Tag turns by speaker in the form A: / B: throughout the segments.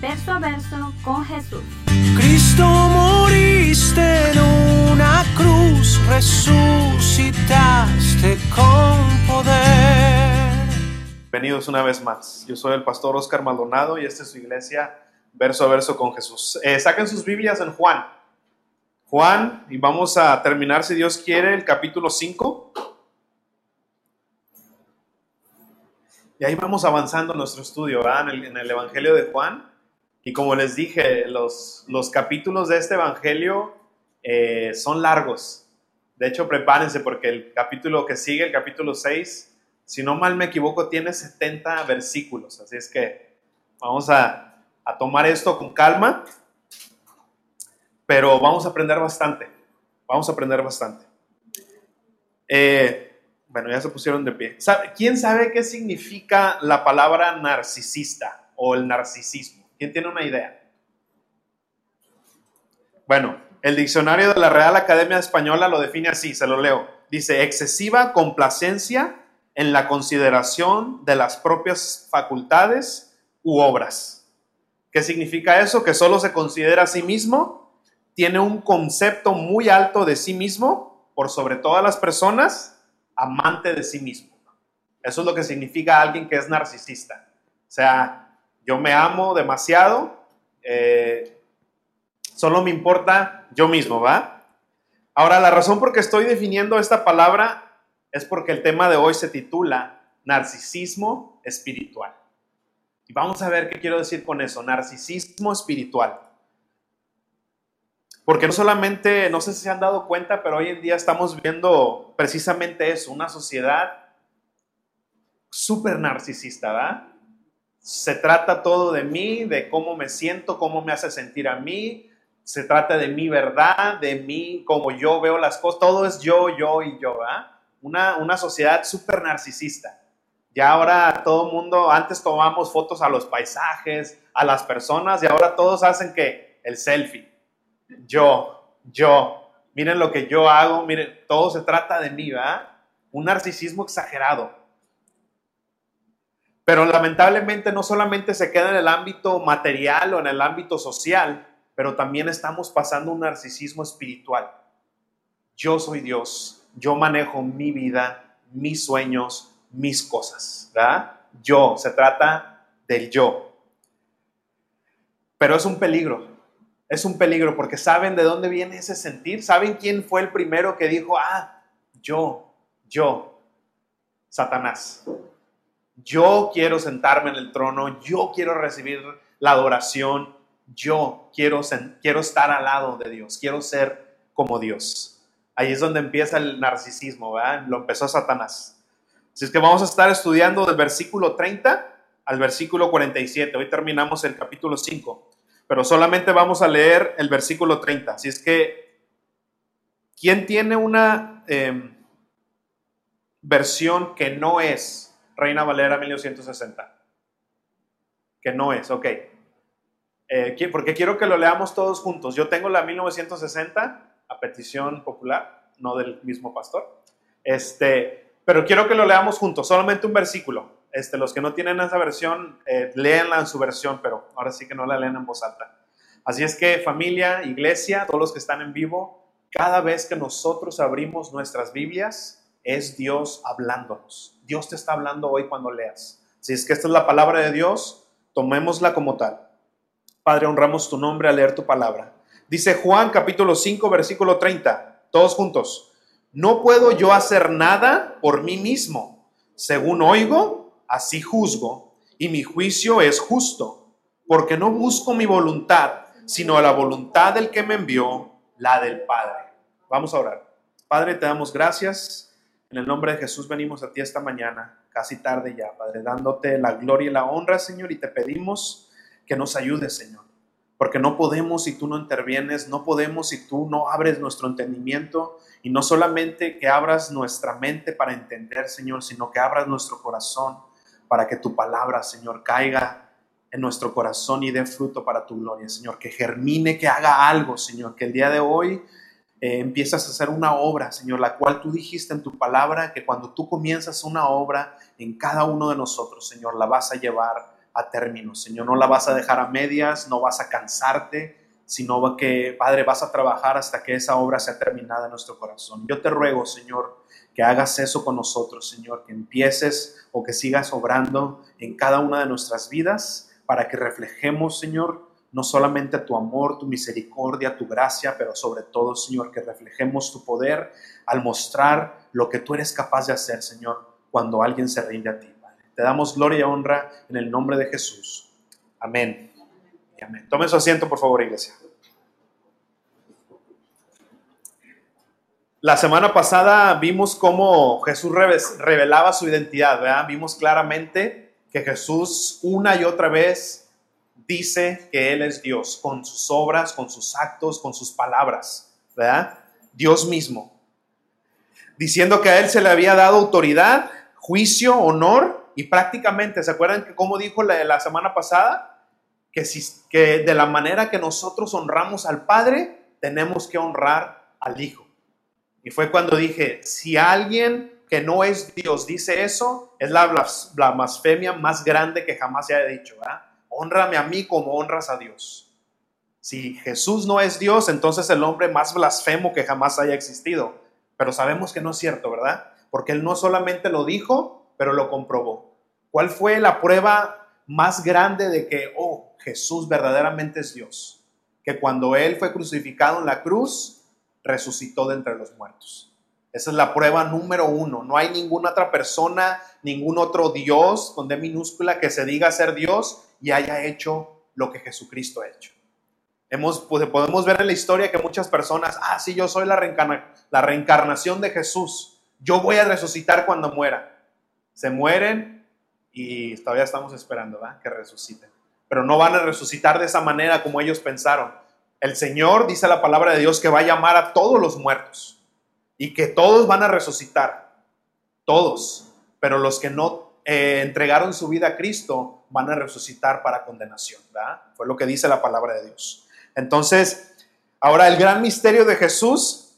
A: verso a verso con Jesús.
B: Cristo moriste en una cruz, resucitaste con poder.
C: Bienvenidos una vez más. Yo soy el pastor Oscar Maldonado y esta es su iglesia verso a verso con Jesús. Eh, saquen sus Biblias en Juan. Juan, y vamos a terminar, si Dios quiere, el capítulo 5. Y ahí vamos avanzando nuestro estudio, ¿verdad? En el, Evangelio de Juan. Y como les dije, los, los capítulos de este Evangelio eh, son largos. De hecho, prepárense porque el capítulo que sigue, el capítulo 6, si no mal me equivoco, tiene 70 versículos. Así es que vamos a, a tomar esto con calma, pero vamos a aprender bastante. Vamos a aprender bastante. Eh, bueno, ya se pusieron de pie. ¿Quién sabe qué significa la palabra narcisista o el narcisismo? ¿Quién tiene una idea? Bueno, el diccionario de la Real Academia Española lo define así, se lo leo. Dice, excesiva complacencia en la consideración de las propias facultades u obras. ¿Qué significa eso? Que solo se considera a sí mismo, tiene un concepto muy alto de sí mismo, por sobre todas las personas, amante de sí mismo. Eso es lo que significa alguien que es narcisista. O sea, yo me amo demasiado, eh, solo me importa yo mismo, ¿va? Ahora, la razón por que estoy definiendo esta palabra es porque el tema de hoy se titula narcisismo espiritual. Y vamos a ver qué quiero decir con eso, narcisismo espiritual. Porque no solamente, no sé si se han dado cuenta, pero hoy en día estamos viendo precisamente eso, una sociedad súper narcisista, ¿verdad? Se trata todo de mí, de cómo me siento, cómo me hace sentir a mí, se trata de mi verdad, de mí, cómo yo veo las cosas, todo es yo, yo y yo, ¿verdad? Una, una sociedad súper narcisista. Ya ahora todo el mundo, antes tomamos fotos a los paisajes, a las personas, y ahora todos hacen que el selfie. Yo, yo, miren lo que yo hago, miren, todo se trata de mí, ¿verdad? Un narcisismo exagerado. Pero lamentablemente no solamente se queda en el ámbito material o en el ámbito social, pero también estamos pasando un narcisismo espiritual. Yo soy Dios, yo manejo mi vida, mis sueños, mis cosas, ¿verdad? Yo, se trata del yo. Pero es un peligro, es un peligro porque saben de dónde viene ese sentir, saben quién fue el primero que dijo, ah, yo, yo, Satanás. Yo quiero sentarme en el trono, yo quiero recibir la adoración, yo quiero, quiero estar al lado de Dios, quiero ser como Dios. Ahí es donde empieza el narcisismo, ¿verdad? Lo empezó Satanás. Así es que vamos a estar estudiando del versículo 30 al versículo 47. Hoy terminamos el capítulo 5, pero solamente vamos a leer el versículo 30. Así es que, ¿quién tiene una em, versión que no es Reina Valera 1960? Que no es, ok. Eh, porque quiero que lo leamos todos juntos. Yo tengo la 1960 a petición popular, no del mismo pastor. Este, pero quiero que lo leamos juntos, solamente un versículo. Este, los que no tienen esa versión, eh, en su versión, pero ahora sí que no la leen en voz alta. Así es que familia, iglesia, todos los que están en vivo, cada vez que nosotros abrimos nuestras Biblias, es Dios hablándonos. Dios te está hablando hoy cuando leas. Si es que esta es la palabra de Dios, tomémosla como tal. Padre, honramos tu nombre al leer tu palabra. Dice Juan capítulo 5, versículo 30, todos juntos. No puedo yo hacer nada por mí mismo. Según oigo, así juzgo, y mi juicio es justo, porque no busco mi voluntad, sino la voluntad del que me envió, la del Padre. Vamos a orar. Padre, te damos gracias. En el nombre de Jesús venimos a ti esta mañana, casi tarde ya, Padre, dándote la gloria y la honra, Señor, y te pedimos que nos ayudes, Señor. porque no podemos si tú no intervienes, no podemos si tú no abres nuestro entendimiento y no solamente que abras nuestra mente para entender, Señor, sino que abras nuestro corazón para que tu palabra, Señor, caiga en nuestro corazón y dé fruto para tu gloria, Señor, que germine, que haga algo, Señor, que el día de hoy eh, empiezas a hacer una obra, Señor, la cual tú dijiste en tu palabra, que cuando tú comienzas una obra en cada uno de nosotros, Señor, la vas a llevar a término, Señor, no la vas a dejar a medias, no vas a cansarte, sino que, Padre, vas a trabajar hasta que esa obra sea terminada en nuestro corazón. Yo te ruego, Señor, que hagas eso con nosotros, Señor, que empieces o que sigas obrando en cada una de nuestras vidas para que reflejemos, Señor, no solamente tu amor, tu misericordia, tu gracia, pero sobre todo, Señor, que reflejemos tu poder al mostrar lo que tú eres capaz de hacer, Señor, cuando alguien se rinde a ti. Te damos gloria y honra en el nombre de Jesús. Amén. amén. Tome su asiento, por favor, iglesia. La semana pasada vimos cómo Jesús revelaba su identidad, ¿verdad? Vimos claramente que Jesús una y otra vez dice que Él es Dios, con sus obras, con sus actos, con sus palabras, ¿verdad? Dios mismo. Diciendo que a Él se le había dado autoridad, juicio, honor y prácticamente, ¿se acuerdan que como dijo la, semana pasada? Que, si, que de la manera que nosotros honramos al Padre, tenemos que honrar al Hijo. Y fue cuando dije, si alguien que no es Dios dice eso, es la, blasfemia más grande que jamás se haya dicho. ¿verdad? Honrame a mí como honras a Dios. Si Jesús no es Dios, entonces el hombre más blasfemo que jamás haya existido. Pero sabemos que no es cierto, ¿verdad? Porque él no solamente lo dijo, pero lo comprobó. ¿Cuál fue la prueba más grande de que, oh, Jesús verdaderamente es Dios? Que cuando él fue crucificado en la cruz, resucitó de entre los muertos. Esa es la prueba número uno. No hay ninguna otra persona, ningún otro Dios con D minúscula que se diga ser Dios y haya hecho lo que Jesucristo ha hecho. Hemos, pues, podemos ver en la historia que muchas personas, ah, sí, yo soy la, la reencarnación de Jesús. Yo voy a resucitar cuando muera. Se mueren y todavía estamos esperando que resuciten. Pero no van a resucitar de esa manera como ellos pensaron el Señor dice la palabra de Dios que va a llamar a todos los muertos y que todos van a resucitar, todos, pero los que no eh, entregaron su vida a Cristo van a resucitar para condenación, ¿verdad? Fue lo que dice la palabra de Dios. Entonces, ahora el gran misterio de Jesús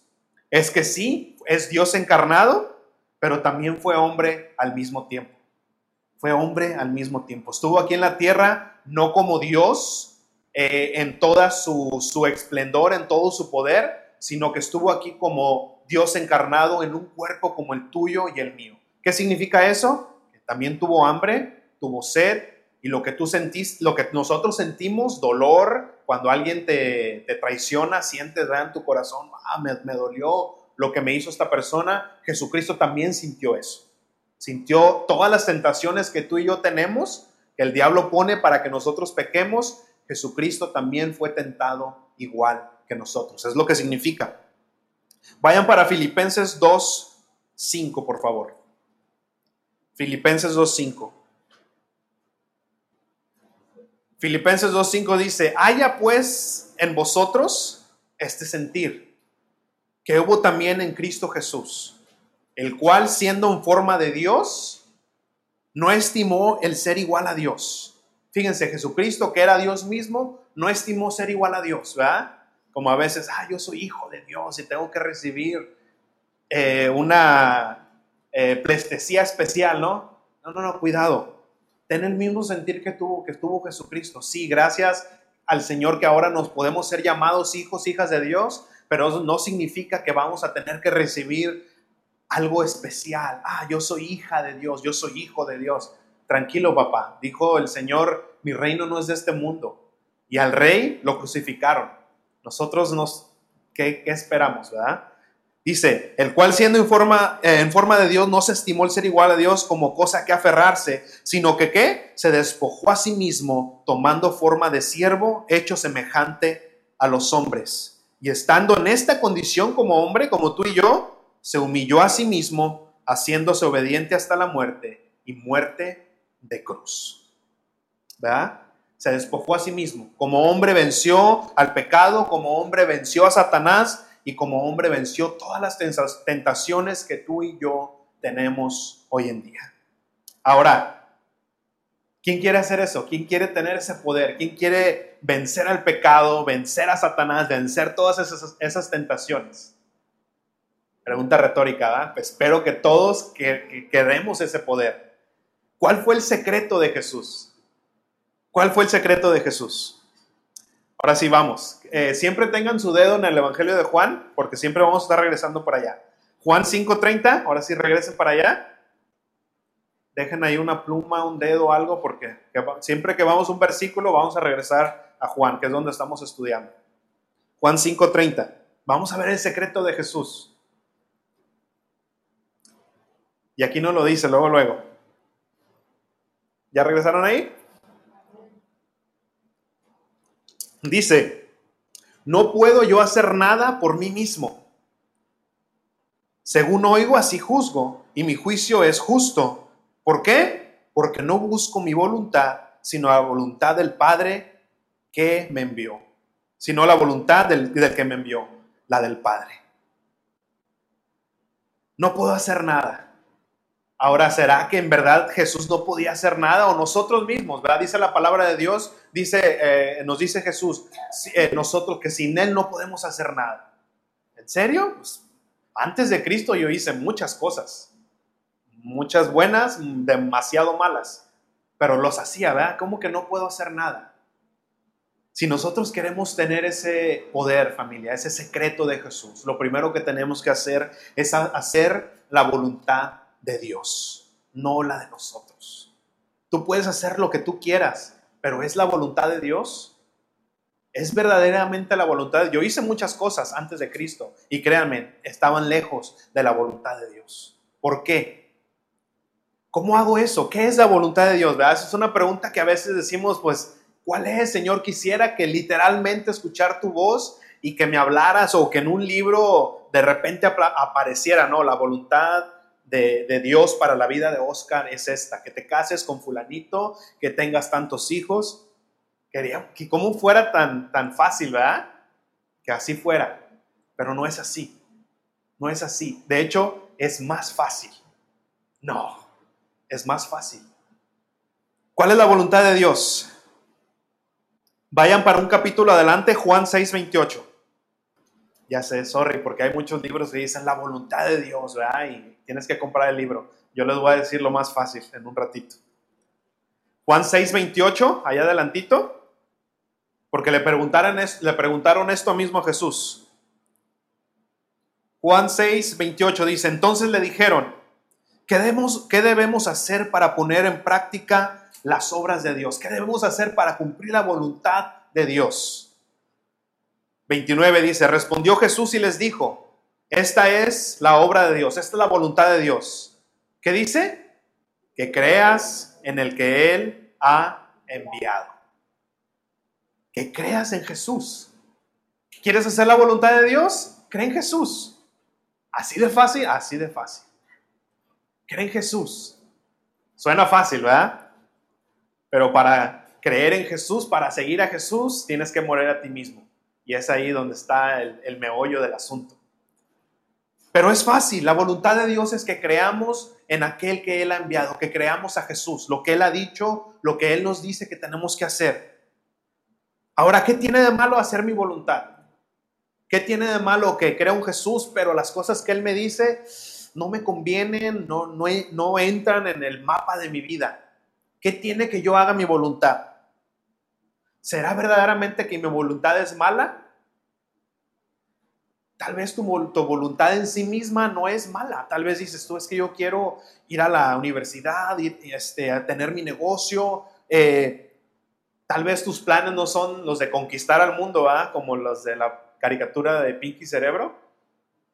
C: es que sí, es Dios encarnado, pero también fue hombre al mismo tiempo. Fue hombre al mismo tiempo. Estuvo aquí en la tierra no como Dios, eh, en toda su, su esplendor, en todo su poder, sino que estuvo aquí como Dios encarnado en un cuerpo como el tuyo y el mío. ¿Qué significa eso? También tuvo hambre, tuvo sed y lo que tú sentís, lo que nosotros sentimos, dolor, cuando alguien te, te traiciona, sientes en tu corazón, ah, me, me dolió lo que me hizo esta persona, Jesucristo también sintió eso. Sintió todas las tentaciones que tú y yo tenemos, que el diablo pone para que nosotros pequemos, Jesucristo también fue tentado igual que nosotros. Es lo que significa. Vayan para Filipenses 2, 5, por favor. Filipenses 2, 5. Filipenses 2.5 dice, haya pues en vosotros este sentir que hubo también en Cristo Jesús, el cual siendo en forma de Dios, no estimó el ser igual a Dios Fíjense, Jesucristo, que era Dios mismo, no estimó ser igual a Dios, ¿verdad? Como a veces, ah, yo soy hijo de Dios y tengo que recibir eh, una eh, plestesía especial, ¿no? No, no, no, cuidado. Ten el mismo sentir que tuvo, que tuvo Jesucristo. Sí, gracias al Señor que ahora nos podemos ser llamados hijos, hijas de Dios, pero eso no significa que vamos a tener que recibir algo especial. Ah, yo soy hija de Dios, yo soy hijo de Dios. Tranquilo, papá, dijo el Señor, mi reino no es de este mundo. Y al rey lo crucificaron. Nosotros nos, ¿qué, esperamos, verdad? Dice, el cual siendo en forma, eh, en forma de Dios no se estimó el ser igual a Dios como cosa que aferrarse, sino que ¿qué? Se despojó a sí mismo, tomando forma de siervo, hecho semejante a los hombres. Y estando en esta condición como hombre, como tú y yo, se humilló a sí mismo, haciéndose obediente hasta la muerte y muerte de cruz. ¿Verdad? Se despojó a sí mismo. Como hombre venció al pecado, como hombre venció a Satanás y como hombre venció todas las tentaciones que tú y yo tenemos hoy en día. Ahora, ¿quién quiere hacer eso? ¿Quién quiere tener ese poder? ¿Quién quiere vencer al pecado, vencer a Satanás, vencer todas esas, tentaciones? Pregunta retórica, ¿verdad? Pues espero que todos que, queremos ese poder. ¿Cuál fue el secreto de Jesús? ¿Cuál fue el secreto de Jesús? Ahora sí, vamos. Eh, siempre tengan su dedo en el Evangelio de Juan, porque siempre vamos a estar regresando para allá. Juan 5.30, ahora sí regresen para allá. Dejen ahí una pluma, un dedo, algo, porque siempre que vamos a un versículo vamos a regresar a Juan, que es donde estamos estudiando. Juan 5.30. Vamos a ver el secreto de Jesús. Y aquí no lo dice, luego, luego. ¿Ya regresaron ahí? Dice, no puedo yo hacer nada por mí mismo. Según oigo, así juzgo, y mi juicio es justo. ¿Por qué? Porque no busco mi voluntad, sino la voluntad del Padre que me envió. Sino la voluntad del, que me envió, la del Padre. No puedo hacer nada. Ahora, ¿será que en verdad Jesús no podía hacer nada o nosotros mismos? ¿verdad? Dice la palabra de Dios, dice, eh, nos dice Jesús, eh, nosotros que sin Él no podemos hacer nada. ¿En serio? Pues, antes de Cristo yo hice muchas cosas, muchas buenas, demasiado malas, pero los hacía, ¿verdad? ¿Cómo que no puedo hacer nada? Si nosotros queremos tener ese poder, familia, ese secreto de Jesús, lo primero que tenemos que hacer es hacer la voluntad de Dios, no la de nosotros. Tú puedes hacer lo que tú quieras, pero ¿es la voluntad de Dios? ¿Es verdaderamente la voluntad? De... Yo hice muchas cosas antes de Cristo y créanme, estaban lejos de la voluntad de Dios. ¿Por qué? ¿Cómo hago eso? ¿Qué es la voluntad de Dios? Es una pregunta que a veces decimos, pues, ¿cuál es, Señor? Quisiera que literalmente escuchar tu voz y que me hablaras o que en un libro de repente apareciera, ¿no? La voluntad de, Dios para la vida de Oscar es esta, que te cases con fulanito, que tengas tantos hijos. Quería que como fuera tan, tan fácil, ¿verdad? Que así fuera, pero no es así. No es así. De hecho, es más fácil. No, es más fácil. ¿Cuál es la voluntad de Dios? Vayan para un capítulo adelante, Juan 6:28. Ya sé, sorry, porque hay muchos libros que dicen la voluntad de Dios, ¿verdad? Y tienes que comprar el libro. Yo les voy a decir lo más fácil en un ratito. Juan 6, 28, allá adelantito, porque le preguntaron, le preguntaron esto mismo a Jesús. Juan 6, 28 dice, entonces le dijeron, ¿qué debemos, ¿qué debemos hacer para poner en práctica las obras de Dios? ¿Qué debemos hacer para cumplir la voluntad de Dios? 29 dice, respondió Jesús y les dijo, esta es la obra de Dios, esta es la voluntad de Dios. ¿Qué dice? Que creas en el que Él ha enviado. Que creas en Jesús. ¿Quieres hacer la voluntad de Dios? Cree en Jesús. Así de fácil, así de fácil. Cree en Jesús. Suena fácil, ¿verdad? Pero para creer en Jesús, para seguir a Jesús, tienes que morir a ti mismo. Y es ahí donde está el, meollo del asunto. Pero es fácil, la voluntad de Dios es que creamos en aquel que Él ha enviado, que creamos a Jesús, lo que Él ha dicho, lo que Él nos dice que tenemos que hacer. Ahora, ¿qué tiene de malo hacer mi voluntad? ¿Qué tiene de malo que crea un Jesús, pero las cosas que Él me dice no me convienen, no, no, no entran en el mapa de mi vida? ¿Qué tiene que yo haga mi voluntad? ¿Será verdaderamente que mi voluntad es mala? Tal vez tu, voluntad en sí misma no es mala. Tal vez dices tú, es que yo quiero ir a la universidad, este, tener mi negocio. Eh, tal vez tus planes no son los de conquistar al mundo, ¿va? como los de la caricatura de Pinky Cerebro.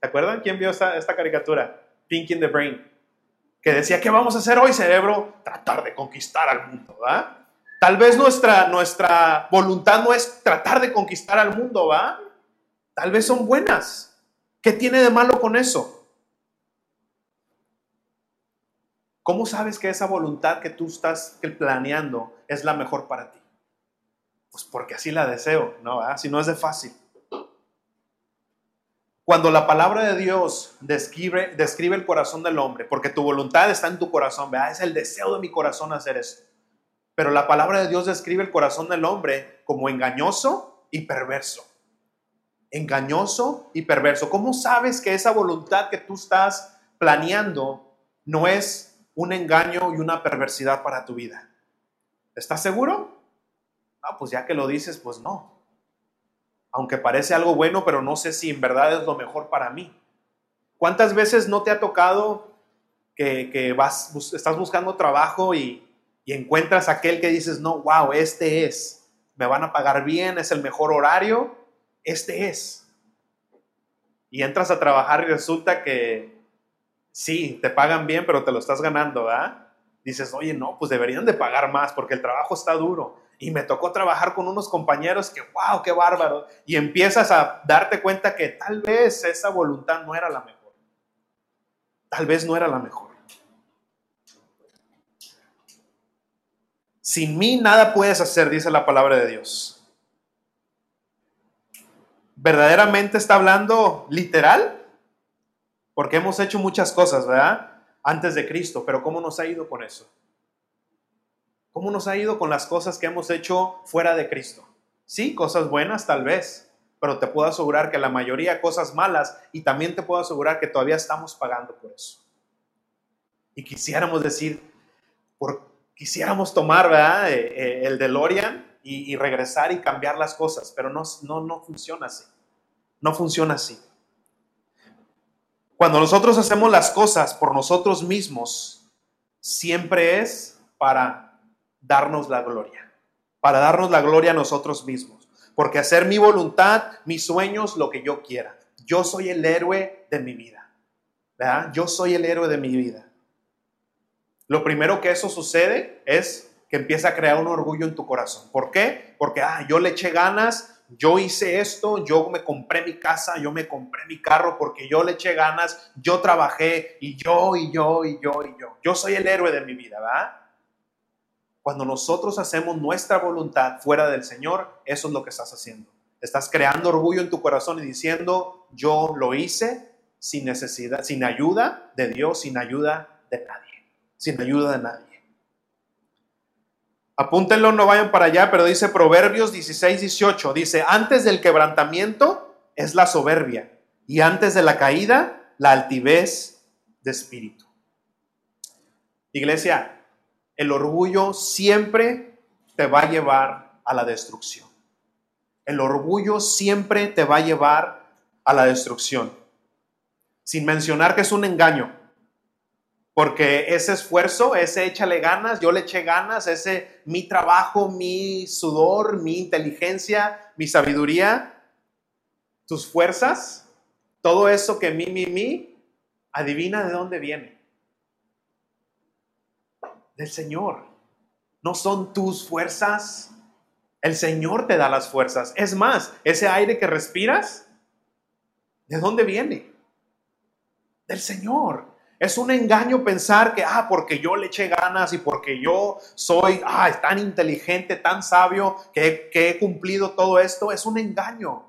C: ¿Se acuerdan? ¿Quién vio esta, esta caricatura? Pinky in the Brain. Que decía, ¿qué vamos a hacer hoy, cerebro? Tratar de conquistar al mundo, ¿va? Tal vez nuestra, nuestra voluntad no es tratar de conquistar al mundo, ¿va? Tal vez son buenas. ¿Qué tiene de malo con eso? ¿Cómo sabes que esa voluntad que tú estás planeando es la mejor para ti? Pues porque así la deseo, ¿no? Si no es de fácil. Cuando la palabra de Dios describe, describe el corazón del hombre, porque tu voluntad está en tu corazón, ¿verdad? Es el deseo de mi corazón hacer esto. Pero la palabra de Dios describe el corazón del hombre como engañoso y perverso. Engañoso y perverso. ¿Cómo sabes que esa voluntad que tú estás planeando no es un engaño y una perversidad para tu vida? ¿Estás seguro? Ah, pues ya que lo dices, pues no aunque parece algo bueno, pero no sé si en verdad es lo mejor para mí. ¿Cuántas veces no te ha tocado que, vas, estás buscando trabajo y, y, encuentras aquel que dices, no, wow, este es, me van a pagar bien, es el mejor horario, este es. Y entras a trabajar y resulta que sí, te pagan bien, pero te lo estás ganando, ¿verdad? Dices, oye, no, pues deberían de pagar más porque el trabajo está duro y me tocó trabajar con unos compañeros que, wow, qué bárbaro. Y empiezas a darte cuenta que tal vez esa voluntad no era la mejor. Tal vez no era la mejor. Sin mí nada puedes hacer, dice la palabra de Dios. ¿Verdaderamente está hablando literal? Porque hemos hecho muchas cosas, ¿verdad? Antes de Cristo, pero ¿cómo nos ha ido con eso? ¿Cómo nos ha ido con las cosas que hemos hecho fuera de Cristo? Sí, cosas buenas tal vez, pero te puedo asegurar que la mayoría cosas malas y también te puedo asegurar que todavía estamos pagando por eso. Y quisiéramos decir, por, quisiéramos tomar ¿verdad? Eh, eh, el DeLorean y, regresar y cambiar las cosas, pero no, no, no funciona así. No funciona así. Cuando nosotros hacemos las cosas por nosotros mismos, siempre es para darnos la gloria, para darnos la gloria a nosotros mismos. Porque hacer mi voluntad, mis sueños, lo que yo quiera. Yo soy el héroe de mi vida. ¿verdad? Yo soy el héroe de mi vida. Lo primero que eso sucede es que empieza a crear un orgullo en tu corazón. ¿Por qué? Porque ah, yo le eché ganas, yo hice esto, yo me compré mi casa, yo me compré mi carro porque yo le eché ganas, yo trabajé y yo y yo y yo y yo. Yo soy el héroe de mi vida, ¿verdad? Cuando nosotros hacemos nuestra voluntad fuera del Señor, eso es lo que estás haciendo. Estás creando orgullo en tu corazón y diciendo, yo lo hice sin necesidad, sin ayuda de Dios, sin ayuda de nadie, sin ayuda de nadie. Apúntenlo, no vayan para allá, pero dice Proverbios 16, 18, dice, antes del quebrantamiento es la soberbia y antes de la caída la altivez de espíritu. Iglesia, el orgullo siempre te va a llevar a la destrucción. El orgullo siempre te va a llevar a la destrucción. Sin mencionar que es un engaño. Porque ese esfuerzo, ese échale ganas, yo le eché ganas, ese mi trabajo, mi sudor, mi inteligencia, mi sabiduría, tus fuerzas, todo eso que mi, mi, mi, adivina de dónde viene del Señor. No son tus fuerzas. El Señor te da las fuerzas. Es más, ese aire que respiras, ¿de dónde viene? Del Señor. Es un engaño pensar que, ah, porque yo le eché ganas y porque yo soy ah, tan inteligente, tan sabio, que, que he cumplido todo esto, es un engaño.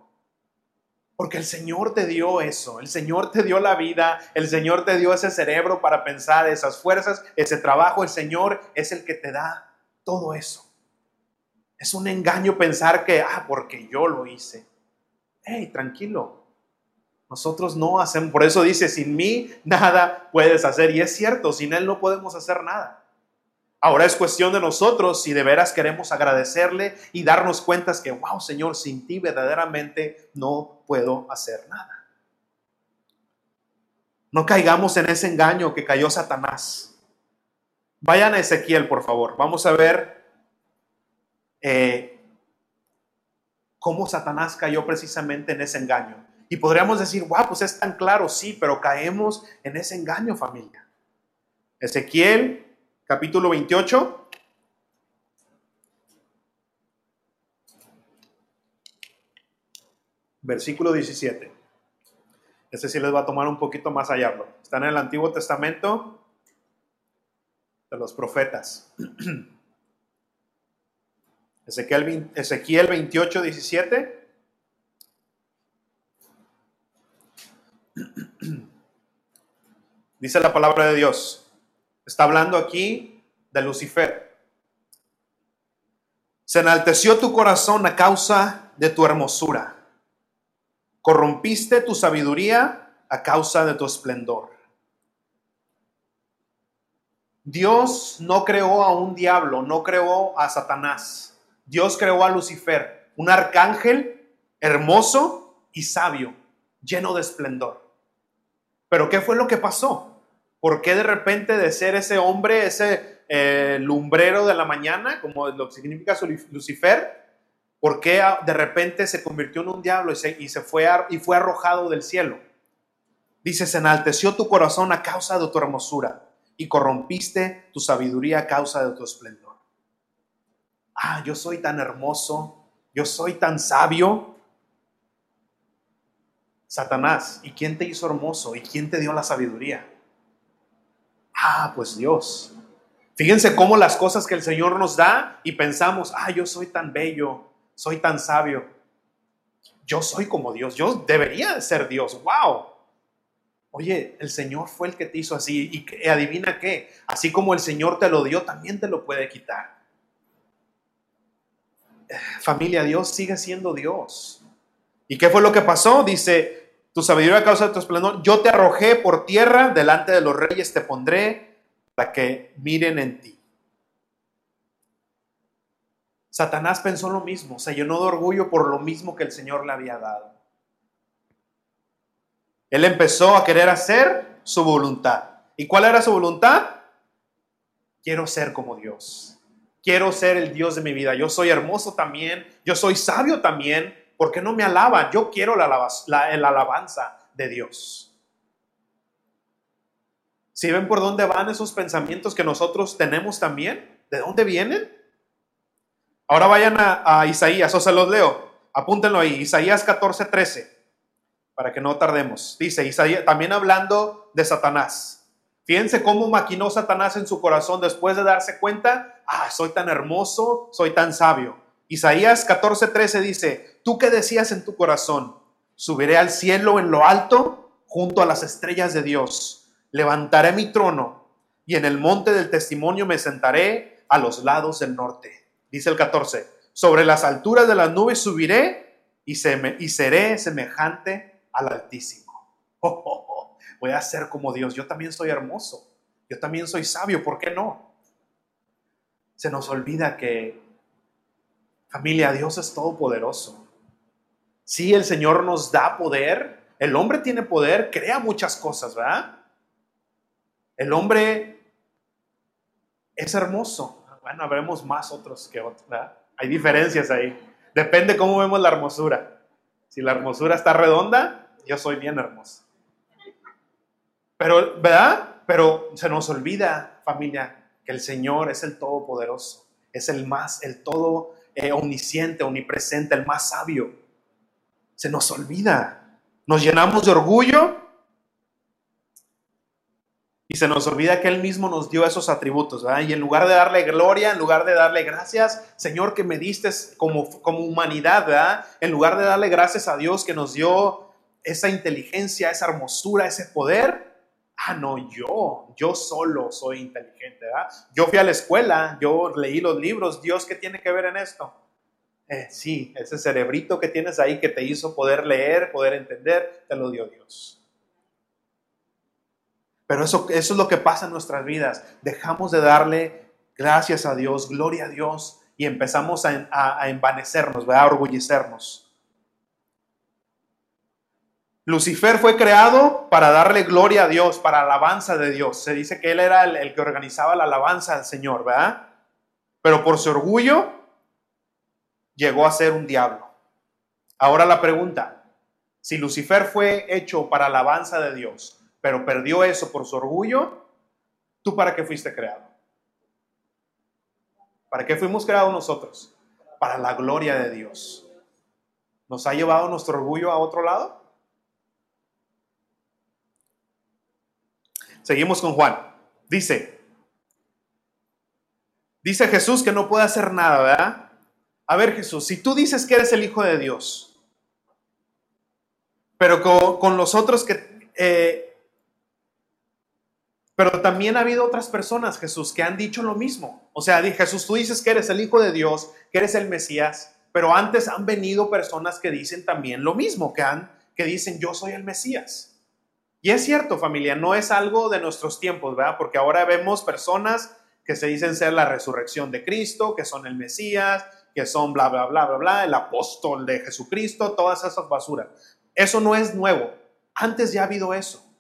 C: Porque el Señor te dio eso, el Señor te dio la vida, el Señor te dio ese cerebro para pensar, esas fuerzas, ese trabajo, el Señor es el que te da todo eso. Es un engaño pensar que, ah, porque yo lo hice. Hey, tranquilo. Nosotros no hacemos, por eso dice, sin mí nada puedes hacer. Y es cierto, sin Él no podemos hacer nada. Ahora es cuestión de nosotros si de veras queremos agradecerle y darnos cuenta que, wow, Señor, sin ti verdaderamente no puedo hacer nada. No caigamos en ese engaño que cayó Satanás. Vayan a Ezequiel, por favor. Vamos a ver eh, cómo Satanás cayó precisamente en ese engaño. Y podríamos decir, wow, pues es tan claro, sí, pero caemos en ese engaño, familia. Ezequiel capítulo 28. Versículo 17. Este sí les va a tomar un poquito más hallarlo. Está en el Antiguo Testamento de los profetas. Ezequiel, Ezequiel 28, 17. Dice la palabra de Dios. Está hablando aquí de Lucifer. Se enalteció tu corazón a causa de tu hermosura. Corrompiste tu sabiduría a causa de tu esplendor. Dios no creó a un diablo, no creó a Satanás. Dios creó a Lucifer, un arcángel hermoso y sabio, lleno de esplendor. Pero ¿qué fue lo que pasó? ¿Por qué de repente de ser ese hombre, ese eh, lumbrero de la mañana, como lo que significa Lucifer, por qué de repente se convirtió en un diablo y se, y se fue, y fue arrojado del cielo? Dice, se enalteció tu corazón a causa de tu hermosura y corrompiste tu sabiduría a causa de tu esplendor. Ah, yo soy tan hermoso, yo soy tan sabio. Satanás, ¿y quién te hizo hermoso? ¿Y quién te dio la sabiduría? Ah, pues Dios. Fíjense cómo las cosas que el Señor nos da y pensamos, ah, yo soy tan bello, soy tan sabio. Yo soy como Dios, yo debería ser Dios, wow. Oye, el Señor fue el que te hizo así y adivina qué, así como el Señor te lo dio, también te lo puede quitar. Familia, Dios sigue siendo Dios. ¿Y qué fue lo que pasó? Dice, tu sabiduría causa tu esplendor, yo te arrojé por tierra, delante de los reyes te pondré para que miren en ti. Satanás pensó lo mismo, se llenó de orgullo por lo mismo que el Señor le había dado. Él empezó a querer hacer su voluntad. ¿Y cuál era su voluntad? Quiero ser como Dios. Quiero ser el Dios de mi vida. Yo soy hermoso también. Yo soy sabio también. ¿Por qué no me alaba? Yo quiero la, alabanza de Dios. Si ven por dónde van esos pensamientos que nosotros tenemos también, ¿de dónde vienen? Ahora vayan a, a Isaías, o se los leo. Apúntenlo ahí, Isaías 14, 13 para que no tardemos. Dice Isaías, también hablando de Satanás. Fíjense cómo maquinó Satanás en su corazón después de darse cuenta, ah, soy tan hermoso, soy tan sabio. Isaías 14:13 dice, tú que decías en tu corazón, subiré al cielo en lo alto, junto a las estrellas de Dios, levantaré mi trono y en el monte del testimonio me sentaré a los lados del norte. Dice el 14, sobre las alturas de las nubes subiré y, y seré semejante al Altísimo. voy a ser como Dios. Yo también soy hermoso. Yo también soy sabio. ¿Por qué no? Se nos olvida que, familia, Dios es todopoderoso. Sí, el Señor nos da poder. El hombre tiene poder, crea muchas cosas, ¿verdad? El hombre es hermoso. Bueno, vemos más otros que otros, ¿verdad? Hay diferencias ahí. Depende cómo vemos la hermosura. Si la hermosura está redonda, yo soy bien hermoso. Pero, ¿verdad? Pero se nos olvida, familia, que el Señor es el Todopoderoso, es el más, el todo eh, omnisciente, omnipresente, el más sabio. Se nos olvida. Nos llenamos de orgullo y se nos olvida que Él mismo nos dio esos atributos, ¿verdad? Y en lugar de darle gloria, en lugar de darle gracias, Señor, que me diste como, como humanidad, ¿verdad? En lugar de darle gracias a Dios que nos dio esa inteligencia, esa hermosura, ese poder. Ah, no, yo, yo solo soy inteligente, ¿verdad? Yo fui a la escuela, yo leí los libros, Dios, ¿qué tiene que ver en esto? Eh, sí, ese cerebrito que tienes ahí que te hizo poder leer, poder entender, te lo dio Dios. Pero eso, es lo que pasa en nuestras vidas. Dejamos de darle gracias a Dios, gloria a Dios, y empezamos a, a, envanecernos, a orgullecernos. Lucifer fue creado para darle gloria a Dios, para alabanza de Dios. Se dice que él era el, que organizaba la alabanza al Señor, ¿verdad? Pero por su orgullo llegó a ser un diablo. Ahora la pregunta, si Lucifer fue hecho para alabanza de Dios, pero perdió eso por su orgullo, ¿tú para qué fuiste creado? ¿Para qué fuimos creados nosotros? Para la gloria de Dios. ¿Nos ha llevado nuestro orgullo a otro lado? Seguimos con Juan. Dice, dice Jesús que no puede hacer nada, ¿verdad? a ver Jesús, si tú dices que eres el Hijo de Dios, pero con, los otros que... eh, pero también ha habido otras personas, Jesús, que han dicho lo mismo. O sea, Jesús, tú dices que eres el Hijo de Dios, que eres el Mesías, pero antes han venido personas que dicen también lo mismo, que, han, que dicen yo soy el Mesías. Y es cierto, familia, no es algo de nuestros tiempos, ¿verdad? Porque ahora vemos personas que se dicen ser la resurrección de Cristo, que son el Mesías, que son bla, bla, bla, bla, bla, el apóstol de Jesucristo, todas esas basuras. Eso no es nuevo. Antes ya ha habido eso.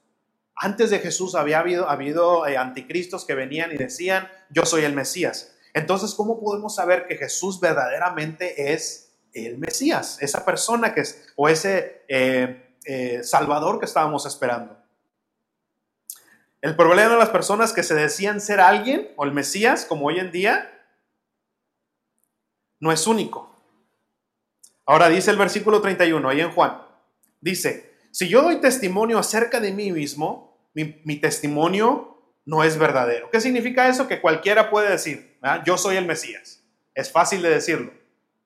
C: Antes de Jesús había habido, habido eh, anticristos que venían y decían, yo soy el Mesías. Entonces, ¿cómo podemos saber que Jesús verdaderamente es el Mesías? Esa persona que es, o ese eh, eh, Salvador que estábamos esperando. El problema de las personas que se decían ser alguien o el Mesías, como hoy en día, no es único. Ahora dice el versículo 31, ahí en Juan, dice, si yo doy testimonio acerca de mí mismo, mi, testimonio no es verdadero. ¿Qué significa eso? Que cualquiera puede decir, yo soy el Mesías. Es fácil de decirlo.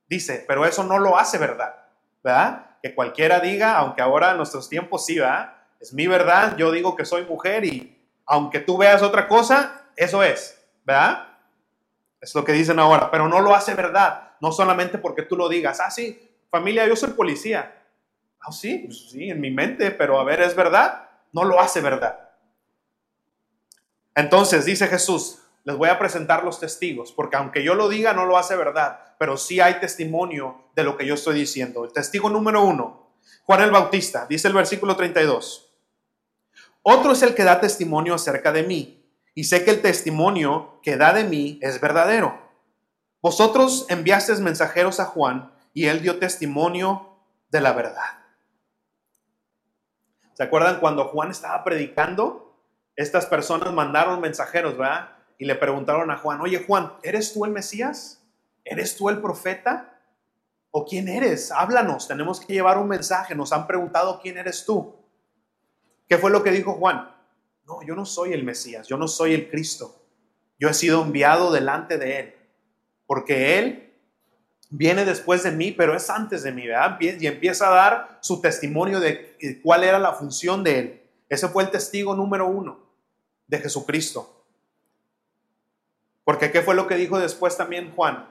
C: Dice, pero eso no lo hace verdad. ¿Verdad? Que cualquiera diga, aunque ahora en nuestros tiempos sí, ¿verdad? Es mi verdad, yo digo que soy mujer y aunque tú veas otra cosa, eso es, ¿verdad? Es lo que dicen ahora, pero no lo hace verdad. No solamente porque tú lo digas, ah, sí, familia, yo soy policía. Ah, sí, pues sí, en mi mente, pero a ver, ¿es verdad? No lo hace verdad. Entonces, dice Jesús, les voy a presentar los testigos, porque aunque yo lo diga, no lo hace verdad, pero sí hay testimonio de lo que yo estoy diciendo. El testigo número uno, Juan el Bautista, dice el versículo 32. Otro es el que da testimonio acerca de mí, y sé que el testimonio que da de mí es verdadero. Vosotros enviasteis mensajeros a Juan, y él dio testimonio de la verdad. ¿Se acuerdan cuando Juan estaba predicando? Estas personas mandaron mensajeros, ¿verdad? Y le preguntaron a Juan, oye Juan, ¿eres tú el Mesías? ¿Eres tú el profeta? ¿O quién eres? Háblanos, tenemos que llevar un mensaje. Nos han preguntado quién eres tú. ¿Qué fue lo que dijo Juan? No, yo no soy el Mesías, yo no soy el Cristo. Yo he sido enviado delante de Él, porque Él viene después de mí, pero es antes de mí, ¿verdad? Y empieza a dar su testimonio de cuál era la función de Él. Ese fue el testigo número uno de Jesucristo. Porque ¿qué fue lo que dijo después también Juan?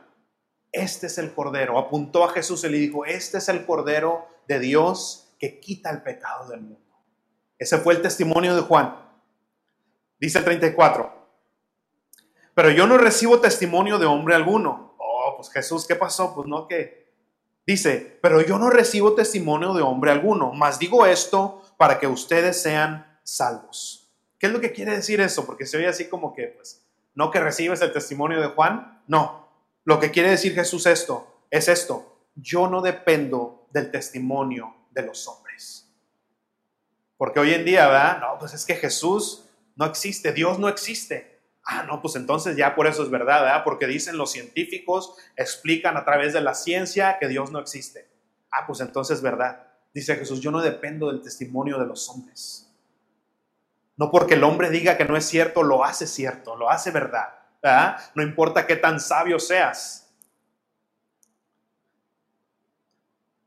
C: Este es el Cordero. Apuntó a Jesús y le dijo, este es el Cordero de Dios que quita el pecado del mundo. Ese fue el testimonio de Juan. Dice el 34. Pero yo no recibo testimonio de hombre alguno. Oh, pues Jesús, ¿qué pasó? Pues no que... Dice, pero yo no recibo testimonio de hombre alguno, mas digo esto para que ustedes sean salvos. ¿Qué es lo que quiere decir eso? Porque se oye así como que, pues, no que recibes el testimonio de Juan. No, lo que quiere decir Jesús esto es esto. Yo no dependo del testimonio de los hombres. Porque hoy en día, ¿verdad? No, pues es que Jesús no existe, Dios no existe. Ah, no, pues entonces ya por eso es verdad, ¿verdad? Porque dicen los científicos, explican a través de la ciencia que Dios no existe. Ah, pues entonces es verdad. Dice Jesús, yo no dependo del testimonio de los hombres. No porque el hombre diga que no es cierto, lo hace cierto, lo hace verdad. No importa qué tan sabio seas.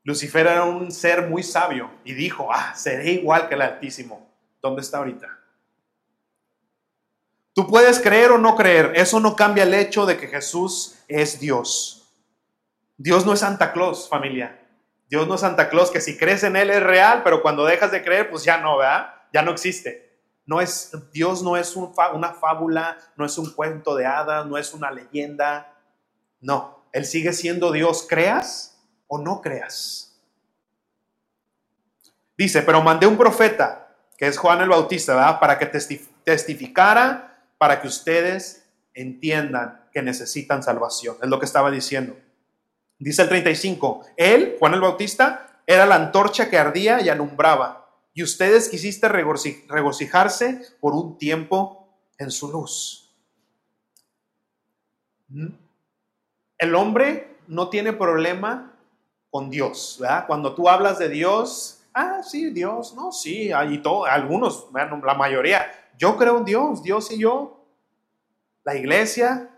C: Lucifer era un ser muy sabio y dijo, ah, seré igual que el Altísimo. ¿Dónde está ahorita? Tú puedes creer o no creer, eso no cambia el hecho de que Jesús es Dios. Dios no es Santa Claus, familia. Dios no es Santa Claus, que si crees en Él es real, pero cuando dejas de creer, pues ya no, ¿verdad? Ya no existe. No es, Dios no es un una fábula, no es un cuento de hadas, no es una leyenda. No, Él sigue siendo Dios, creas o no creas. Dice, pero mandé un profeta, que es Juan el Bautista. Para que testif testificara para que ustedes entiendan que necesitan salvación. Es lo que estaba diciendo. Dice el 35, él, Juan el Bautista, era la antorcha que ardía y alumbraba, y ustedes quisiste regocijarse por un tiempo en su luz. El hombre no tiene problema con Dios, ¿verdad? Cuando tú hablas de Dios, ah, sí, Dios, no, sí, y todo, algunos, la mayoría, yo creo en Dios, Dios y yo, la iglesia.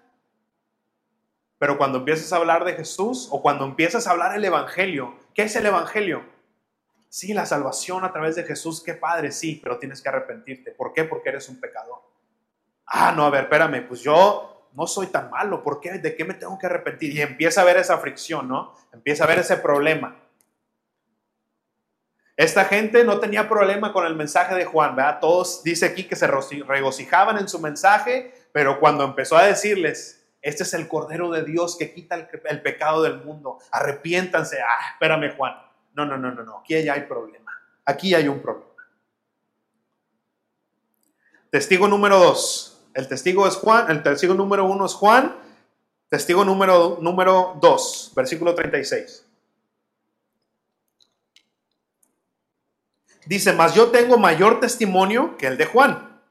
C: Pero cuando empiezas a hablar de Jesús o cuando empiezas a hablar el Evangelio, ¿qué es el Evangelio? Sí, la salvación a través de Jesús, qué padre, sí, pero tienes que arrepentirte. ¿Por qué? Porque eres un pecador. Ah, no, a ver, espérame, pues yo no soy tan malo, ¿por qué? ¿De qué me tengo que arrepentir? Y empieza a ver esa fricción, ¿no? Empieza a ver ese problema. Esta gente no tenía problema con el mensaje de Juan, ¿verdad? Todos dice aquí que se regocijaban en su mensaje, pero cuando empezó a decirles, este es el Cordero de Dios que quita el, pecado del mundo, arrepiéntanse, ah, espérame Juan, no, no, no, no, no, aquí ya hay problema, aquí hay un problema. Testigo número dos, el testigo es Juan, el testigo número uno es Juan, testigo número, número dos, versículo 36. Dice, mas yo tengo mayor testimonio que el de Juan,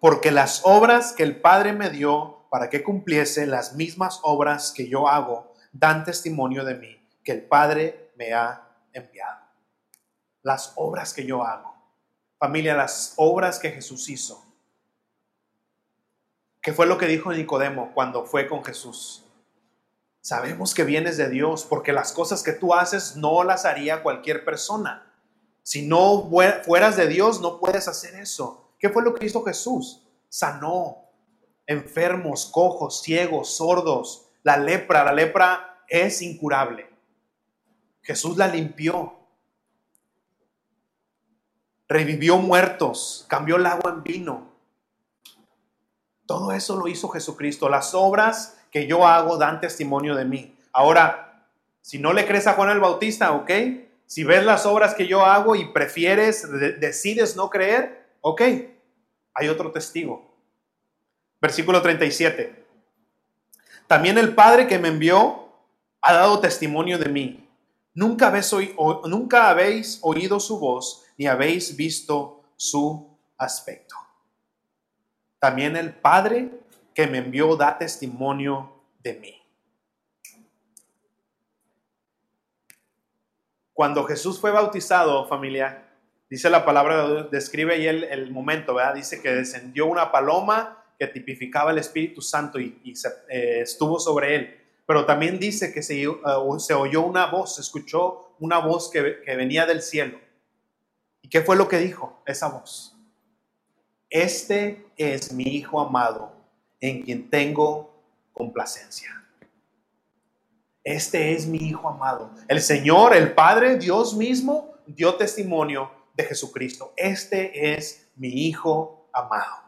C: porque las obras que el Padre me dio para que cumpliese las mismas obras que yo hago, dan testimonio de mí, que el Padre me ha enviado. Las obras que yo hago. Familia, las obras que Jesús hizo. ¿Qué fue lo que dijo Nicodemo cuando fue con Jesús? Sabemos que vienes de Dios porque las cosas que tú haces no las haría cualquier persona. Si no fueras de Dios, no puedes hacer eso. ¿Qué fue lo que hizo Jesús? Sanó enfermos, cojos, ciegos, sordos. La lepra, la lepra es incurable. Jesús la limpió. Revivió muertos, cambió el agua en vino. Todo eso lo hizo Jesucristo. Las obras que yo hago dan testimonio de mí. Ahora, si no le crees a Juan el Bautista, ¿ok? Si ves las obras que yo hago y prefieres, decides no creer, ok, hay otro testigo. Versículo 37. También el Padre que me envió ha dado testimonio de mí. Nunca habéis, nunca habéis oído su voz ni habéis visto su aspecto. También el Padre que me envió da testimonio de mí. Cuando Jesús fue bautizado, familia, dice la palabra, describe ahí el, momento, ¿verdad? Dice que descendió una paloma que tipificaba el Espíritu Santo y, eh, estuvo sobre él. Pero también dice que se, uh, se oyó una voz, se escuchó una voz que, que venía del cielo. ¿Y qué fue lo que dijo esa voz? Este es mi Hijo amado, en quien tengo complacencia. Este es mi Hijo amado. El Señor, el Padre, Dios mismo, dio testimonio de Jesucristo. Este es mi Hijo amado.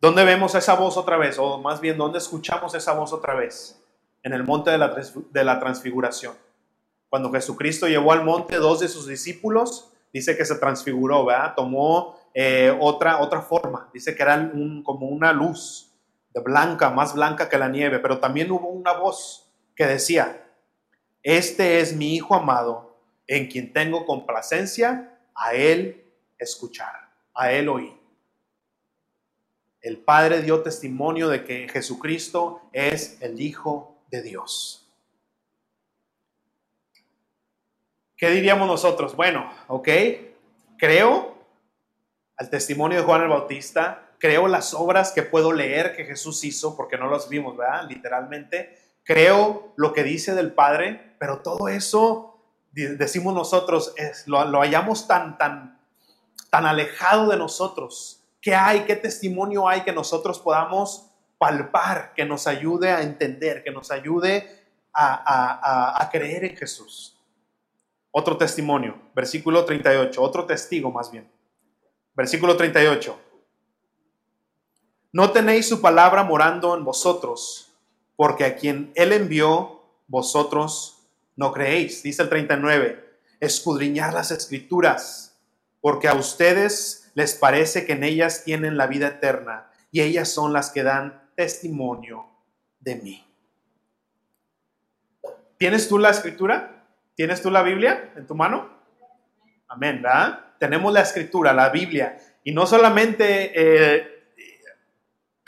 C: ¿Dónde vemos esa voz otra vez? O más bien, ¿dónde escuchamos esa voz otra vez? En el monte de la, transfiguración. Cuando Jesucristo llevó al monte dos de sus discípulos, dice que se transfiguró, ¿verdad? Tomó eh, otra, otra forma. Dice que era como una luz de blanca, más blanca que la nieve, pero también hubo una voz que decía, este es mi Hijo amado, en quien tengo complacencia, a Él escuchar, a Él oír. El Padre dio testimonio de que Jesucristo es el Hijo de Dios. ¿Qué diríamos nosotros? Bueno, ok, creo al testimonio de Juan el Bautista, creo las obras que puedo leer que Jesús hizo, porque no las vimos, ¿verdad? Literalmente. Creo lo que dice del Padre, pero todo eso, decimos nosotros, es, lo, hallamos tan, tan, tan alejado de nosotros. ¿Qué hay? ¿Qué testimonio hay que nosotros podamos palpar, que nos ayude a entender, que nos ayude a, creer en Jesús? Otro testimonio, versículo 38, otro testigo más bien. Versículo 38. No tenéis su palabra morando en vosotros, porque a quien Él envió, vosotros no creéis. Dice el 39, escudriñar las escrituras, porque a ustedes les parece que en ellas tienen la vida eterna, y ellas son las que dan testimonio de mí. ¿Tienes tú la escritura? ¿Tienes tú la Biblia en tu mano? Amén, ¿verdad? Tenemos la escritura, la Biblia, y no solamente... Eh,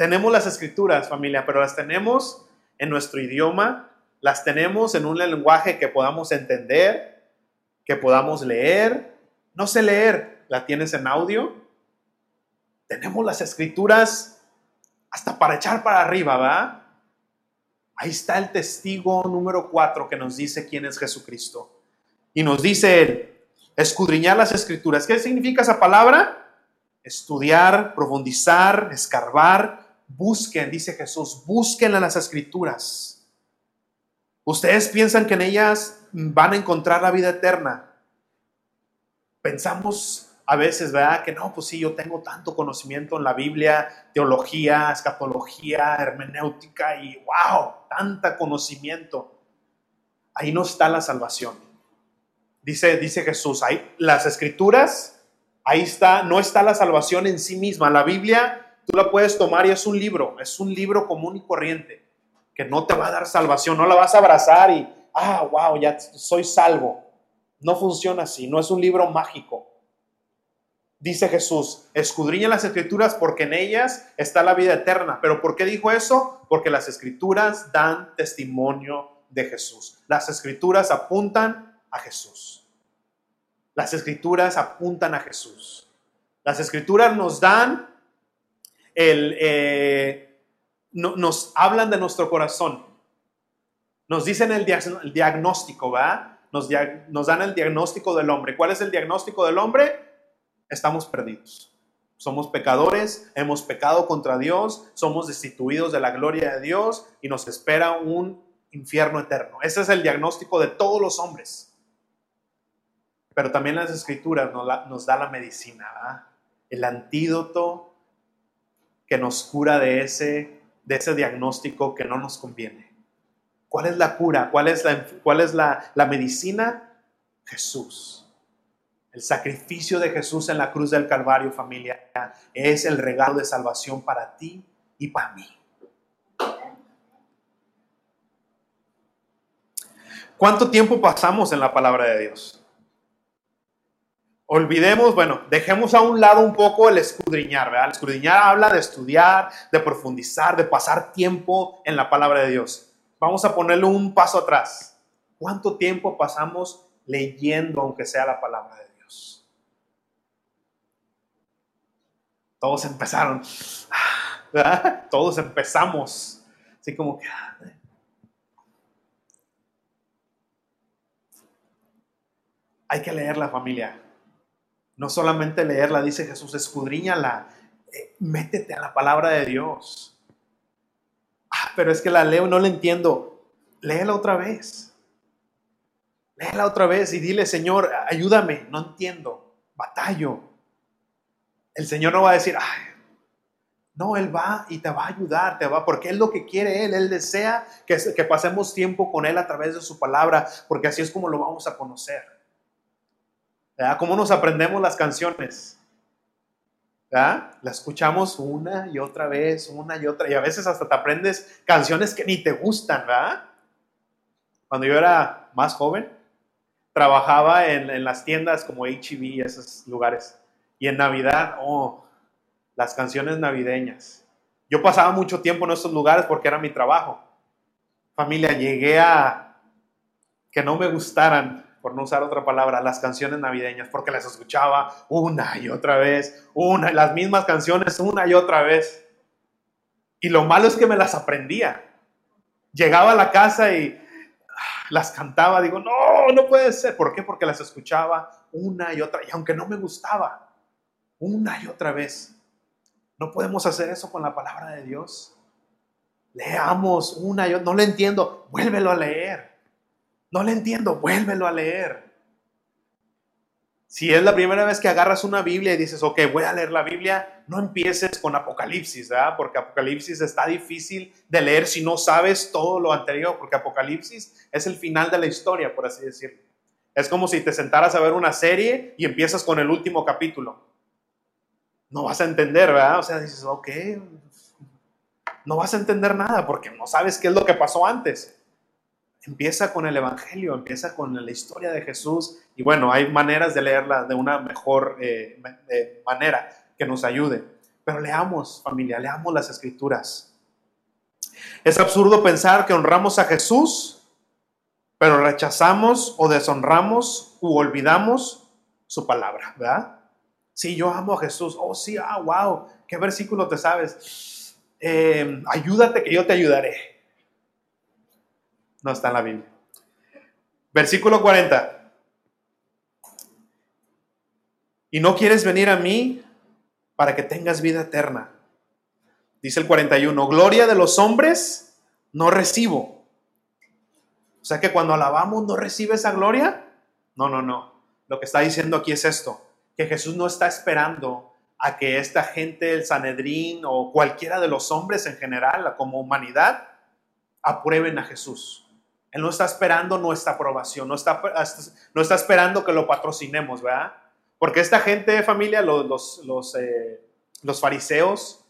C: tenemos las escrituras, familia, pero las tenemos en nuestro idioma, las tenemos en un lenguaje que podamos entender, que podamos leer. No sé leer, ¿la tienes en audio? Tenemos las escrituras hasta para echar para arriba, ¿va? Ahí está el testigo número cuatro que nos dice quién es Jesucristo. Y nos dice él, escudriñar las escrituras. ¿Qué significa esa palabra? Estudiar, profundizar, escarbar. Busquen, dice Jesús, busquen en las escrituras. Ustedes piensan que en ellas van a encontrar la vida eterna. Pensamos a veces, ¿verdad? Que no, pues sí, yo tengo tanto conocimiento en la Biblia, teología, escatología, hermenéutica y wow, tanta conocimiento. Ahí no está la salvación. Dice, dice Jesús, ahí las escrituras, ahí está, no está la salvación en sí misma. La Biblia tú la puedes tomar y es un libro, es un libro común y corriente, que no te va a dar salvación, no la vas a abrazar y, ah, wow, ya soy salvo. No funciona así, no es un libro mágico dice Jesús, escudriña las escrituras porque en ellas está la vida eterna. ¿Pero por qué dijo eso? Porque las escrituras dan testimonio de Jesús. Las escrituras apuntan a Jesús. Las escrituras apuntan a Jesús. Las escrituras nos dan el, eh, nos hablan de nuestro corazón. Nos dicen el, diagnóstico, ¿va? Nos, nos dan el diagnóstico del hombre. ¿Cuál es el diagnóstico del hombre? Estamos perdidos. Somos pecadores, hemos pecado contra Dios, somos destituidos de la gloria de Dios y nos espera un infierno eterno. Ese es el diagnóstico de todos los hombres. Pero también las escrituras nos, da la medicina, el antídoto que nos cura de ese, de ese diagnóstico que no nos conviene. ¿Cuál es la cura? ¿Cuál es la, cuál es la, la medicina? Jesús. El sacrificio de Jesús en la cruz del Calvario, familia, es el regalo de salvación para ti y para mí. ¿Cuánto tiempo pasamos en la palabra de Dios? Olvidemos, bueno, dejemos a un lado un poco el escudriñar, ¿verdad? El escudriñar habla de estudiar, de profundizar, de pasar tiempo en la palabra de Dios. Vamos a ponerle un paso atrás. ¿Cuánto tiempo pasamos leyendo, aunque sea la palabra de Dios? Todos empezaron. Todos empezamos. Así como que... Hay que leer la familia. No solamente leerla, dice Jesús, escudriñala. Eh, métete a la palabra de Dios. Ah, pero es que la leo no la entiendo. Léela otra vez. Léela otra vez y dile, Señor, ayúdame, no entiendo, batallo el Señor no va a decir, ay, no, Él va y te va a ayudar, te va, porque es lo que quiere Él. Él desea que, que pasemos tiempo con Él a través de su palabra, porque así es como lo vamos a conocer. ¿Verdad? ¿Cómo nos aprendemos las canciones? ¿Verdad? La escuchamos una y otra vez, una y otra, y a veces hasta te aprendes canciones que ni te gustan, ¿verdad? Cuando yo era más joven, trabajaba en, en las tiendas como HEB y esos lugares. Y en Navidad, oh, las canciones navideñas. Yo pasaba mucho tiempo en estos lugares porque era mi trabajo. Familia, llegué a que no me gustaran, por no usar otra palabra, las canciones navideñas, porque las escuchaba una y otra vez, una, las mismas canciones una y otra vez. Y lo malo es que me las aprendía. Llegaba a la casa y las cantaba, digo, no, no puede ser. ¿Por qué? Porque las escuchaba una y otra, y aunque no me gustaba, una y otra vez. No podemos hacer eso con la palabra de Dios. Leamos una y otra. No le entiendo, vuélvelo a leer. No le entiendo, vuélvelo a leer. Si es la primera vez que agarras una Biblia y dices, ok, voy a leer la Biblia, no empieces con Apocalipsis, ¿verdad? Porque Apocalipsis está difícil de leer si no sabes todo lo anterior, porque Apocalipsis es el final de la historia, por así decirlo. Es como si te sentaras a ver una serie y empiezas con el último capítulo no vas a entender, ¿verdad? O sea, dices, ok, no vas a entender nada porque no sabes qué es lo que pasó antes. Empieza con el Evangelio, empieza con la historia de Jesús y bueno, hay maneras de leerla de una mejor eh, manera que nos ayude. Pero leamos, familia, leamos las escrituras. Es absurdo pensar que honramos a Jesús, pero rechazamos o deshonramos u olvidamos su palabra, ¿verdad? Sí, yo amo a Jesús. Oh, sí, ah, wow. ¿Qué versículo te sabes? Eh, ayúdate que yo te ayudaré. No está en la Biblia. Versículo 40. Y no quieres venir a mí para que tengas vida eterna. Dice el 41, gloria de los hombres no recibo. O sea que cuando alabamos no recibe esa gloria. No, no, no. Lo que está diciendo aquí es esto, que Jesús no está esperando a que esta gente, el Sanedrín o cualquiera de los hombres en general, como humanidad, aprueben a Jesús. Él no está esperando nuestra aprobación, no está, no está esperando que lo patrocinemos, ¿verdad? Porque esta gente de familia, los, los, eh, los fariseos,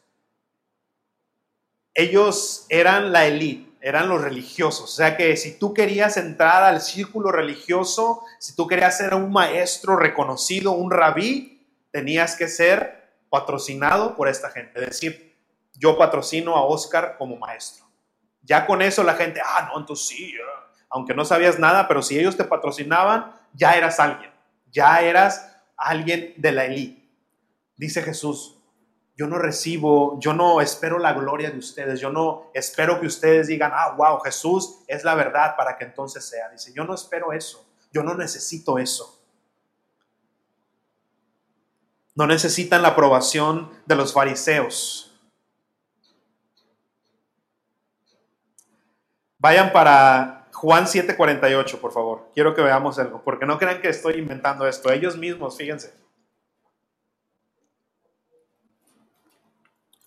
C: ellos eran la élite, eran los religiosos. O sea que si tú querías entrar al círculo religioso, si tú querías ser un maestro reconocido, un rabí, tenías que ser patrocinado por esta gente. Es decir, yo patrocino a Oscar como maestro. Ya con eso la gente, ah, no, entonces sí, aunque no sabías nada, pero si ellos te patrocinaban, ya eras alguien, ya eras alguien de la élite. Dice Jesús, yo no recibo, yo no espero la gloria de ustedes, yo no espero que ustedes digan, ah, wow, Jesús es la verdad para que entonces sea. Dice, yo no espero eso, yo no necesito eso. No necesitan la aprobación de los fariseos. Vayan para Juan 7:48, por favor. Quiero que veamos algo, porque no crean que estoy inventando esto. Ellos mismos, fíjense.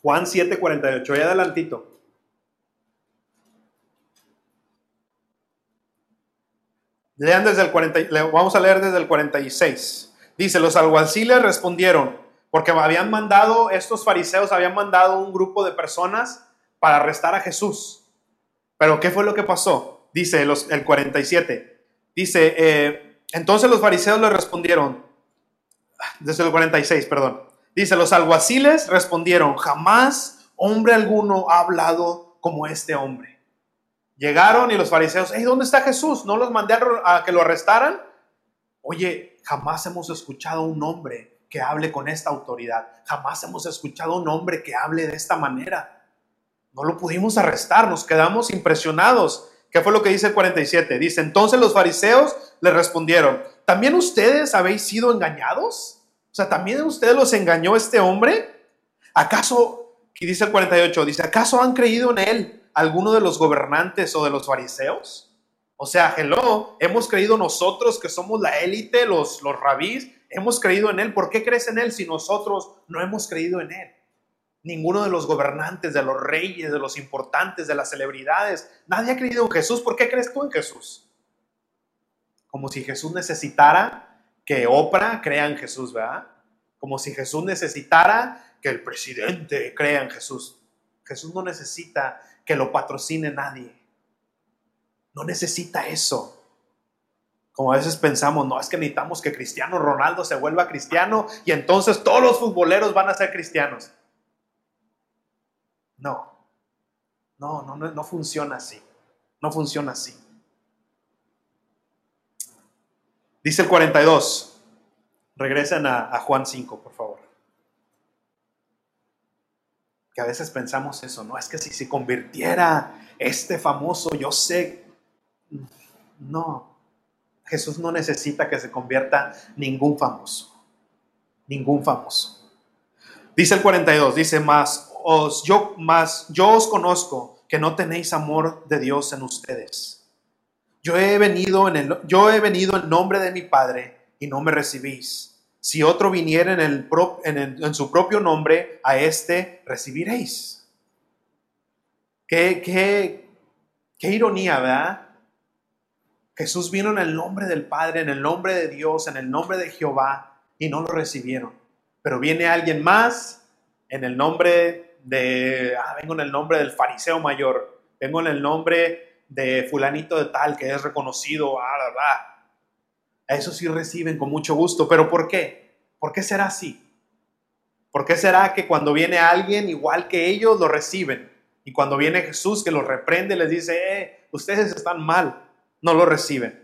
C: Juan 7:48, ahí adelantito. Lean desde el 40, vamos a leer desde el 46. Dice, los alguaciles respondieron, porque habían mandado, estos fariseos habían mandado un grupo de personas para arrestar a Jesús. Pero ¿qué fue lo que pasó? Dice los, el 47. Dice, eh, entonces los fariseos le respondieron, desde el 46, perdón. Dice, los alguaciles respondieron, jamás hombre alguno ha hablado como este hombre. Llegaron y los fariseos, hey, ¿dónde está Jesús? ¿No los mandé a que lo arrestaran? Oye, jamás hemos escuchado un hombre que hable con esta autoridad. Jamás hemos escuchado un hombre que hable de esta manera. No lo pudimos arrestar, nos quedamos impresionados. ¿Qué fue lo que dice el 47? Dice, entonces los fariseos le respondieron, ¿también ustedes habéis sido engañados? O sea, ¿también ustedes los engañó este hombre? ¿Acaso, aquí dice el 48, dice, ¿acaso han creído en él alguno de los gobernantes o de los fariseos? O sea, hello, hemos creído nosotros que somos la élite, los, los rabís, hemos creído en él. ¿Por qué crees en él si nosotros no hemos creído en él? Ninguno de los gobernantes, de los reyes, de los importantes, de las celebridades, nadie ha creído en Jesús. ¿Por qué crees tú en Jesús? Como si Jesús necesitara que Oprah crea en Jesús, ¿verdad? Como si Jesús necesitara que el presidente crea en Jesús. Jesús no necesita que lo patrocine nadie. No necesita eso. Como a veces pensamos, no, es que necesitamos que Cristiano Ronaldo se vuelva cristiano y entonces todos los futboleros van a ser cristianos. No, no, no, no, no funciona así. No funciona así. Dice el 42. Regresen a, Juan 5, por favor. Que a veces pensamos eso, ¿no? Es que si se convirtiera este famoso, yo sé. No. Jesús no necesita que se convierta ningún famoso. Ningún famoso. Dice el 42, dice más, os, yo, más, yo os conozco que no tenéis amor de Dios en ustedes yo he venido en, el, yo he venido en nombre de mi Padre y no me recibís. Si otro viniera en, el, en, su propio nombre, a éste recibiréis. Qué, qué, qué ironía, ¿verdad? Jesús vino en el nombre del Padre, en el nombre de Dios, en el nombre de Jehová, y no lo recibieron. Pero viene alguien más en el nombre de, ah, vengo en el nombre del fariseo mayor, vengo en el nombre de fulanito de tal que es reconocido, ah, A eso sí reciben con mucho gusto, pero ¿por qué? ¿Por qué será así? ¿Por qué será que cuando viene alguien igual que ellos lo reciben? Y cuando viene Jesús que los reprende, les dice, eh, ustedes están mal, no lo reciben.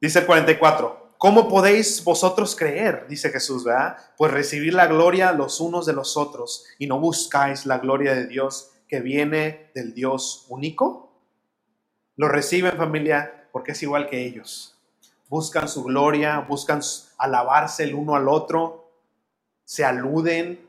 C: Dice el 44, ¿cómo podéis vosotros creer? Dice Jesús, ¿verdad? Pues recibir la gloria los unos de los otros y no buscáis la gloria de Dios que viene del Dios único? Lo reciben familia porque es igual que ellos. Buscan su gloria, buscan alabarse el uno al otro, se aluden.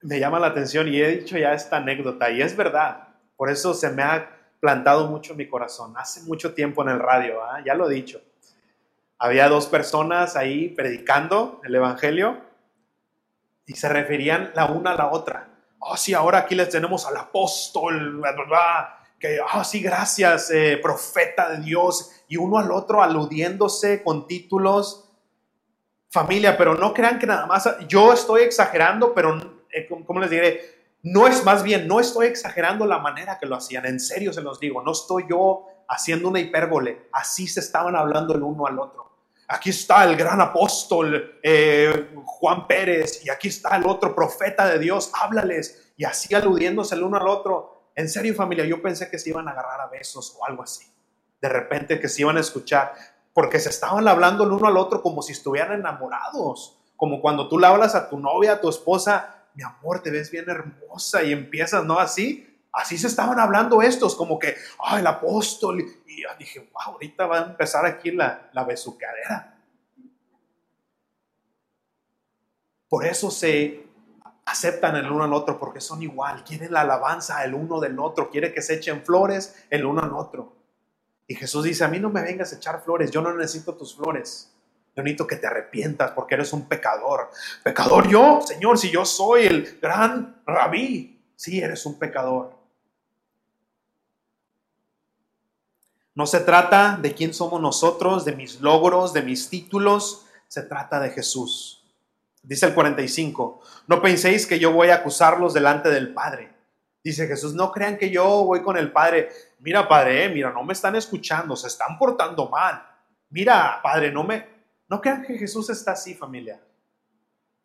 C: Me llama la atención y he dicho ya esta anécdota y es verdad. Por eso se me ha plantado mucho mi corazón. Hace mucho tiempo en el radio, ¿ah? ya lo he dicho. Había dos personas ahí predicando el Evangelio y se referían la una a la otra. Oh, sí, ahora aquí les tenemos al apóstol, que, oh, sí, gracias, eh, profeta de Dios, y uno al otro aludiéndose con títulos. Familia, pero no crean que nada más, yo estoy exagerando, pero, eh, ¿cómo les diré? No es más bien, no estoy exagerando la manera que lo hacían, en serio se los digo, no estoy yo haciendo una hipérbole, así se estaban hablando el uno al otro aquí está el gran apóstol eh, Juan Pérez y aquí está el otro profeta de Dios, háblales. Y así aludiéndose el uno al otro. En serio familia, yo pensé que se iban a agarrar a besos o algo así. De repente que se iban a escuchar, porque se estaban hablando el uno al otro como si estuvieran enamorados. Como cuando tú le hablas a tu novia, a tu esposa, mi amor, te ves bien hermosa y empiezas, ¿no? Así, Así se estaban hablando estos, como que, ah, el apóstol. Y dije, wow, ahorita va a empezar aquí la, la besucadera. Por eso se aceptan el uno al otro, porque son igual, quieren la alabanza el uno del otro, quiere que se echen flores el uno al otro. Y Jesús dice, a mí no me vengas a echar flores, yo no necesito tus flores. Yo necesito que te arrepientas porque eres un pecador. Pecador yo, Señor, si yo soy el gran rabí, sí, eres un pecador. No se trata de quién somos nosotros, de mis logros, de mis títulos, se trata de Jesús. Dice el 45, no penséis que yo voy a acusarlos delante del Padre. Dice Jesús, no crean que yo voy con el Padre. Mira, Padre, mira, no me están escuchando, se están portando mal. Mira, Padre, no me... No crean que Jesús está así, familia.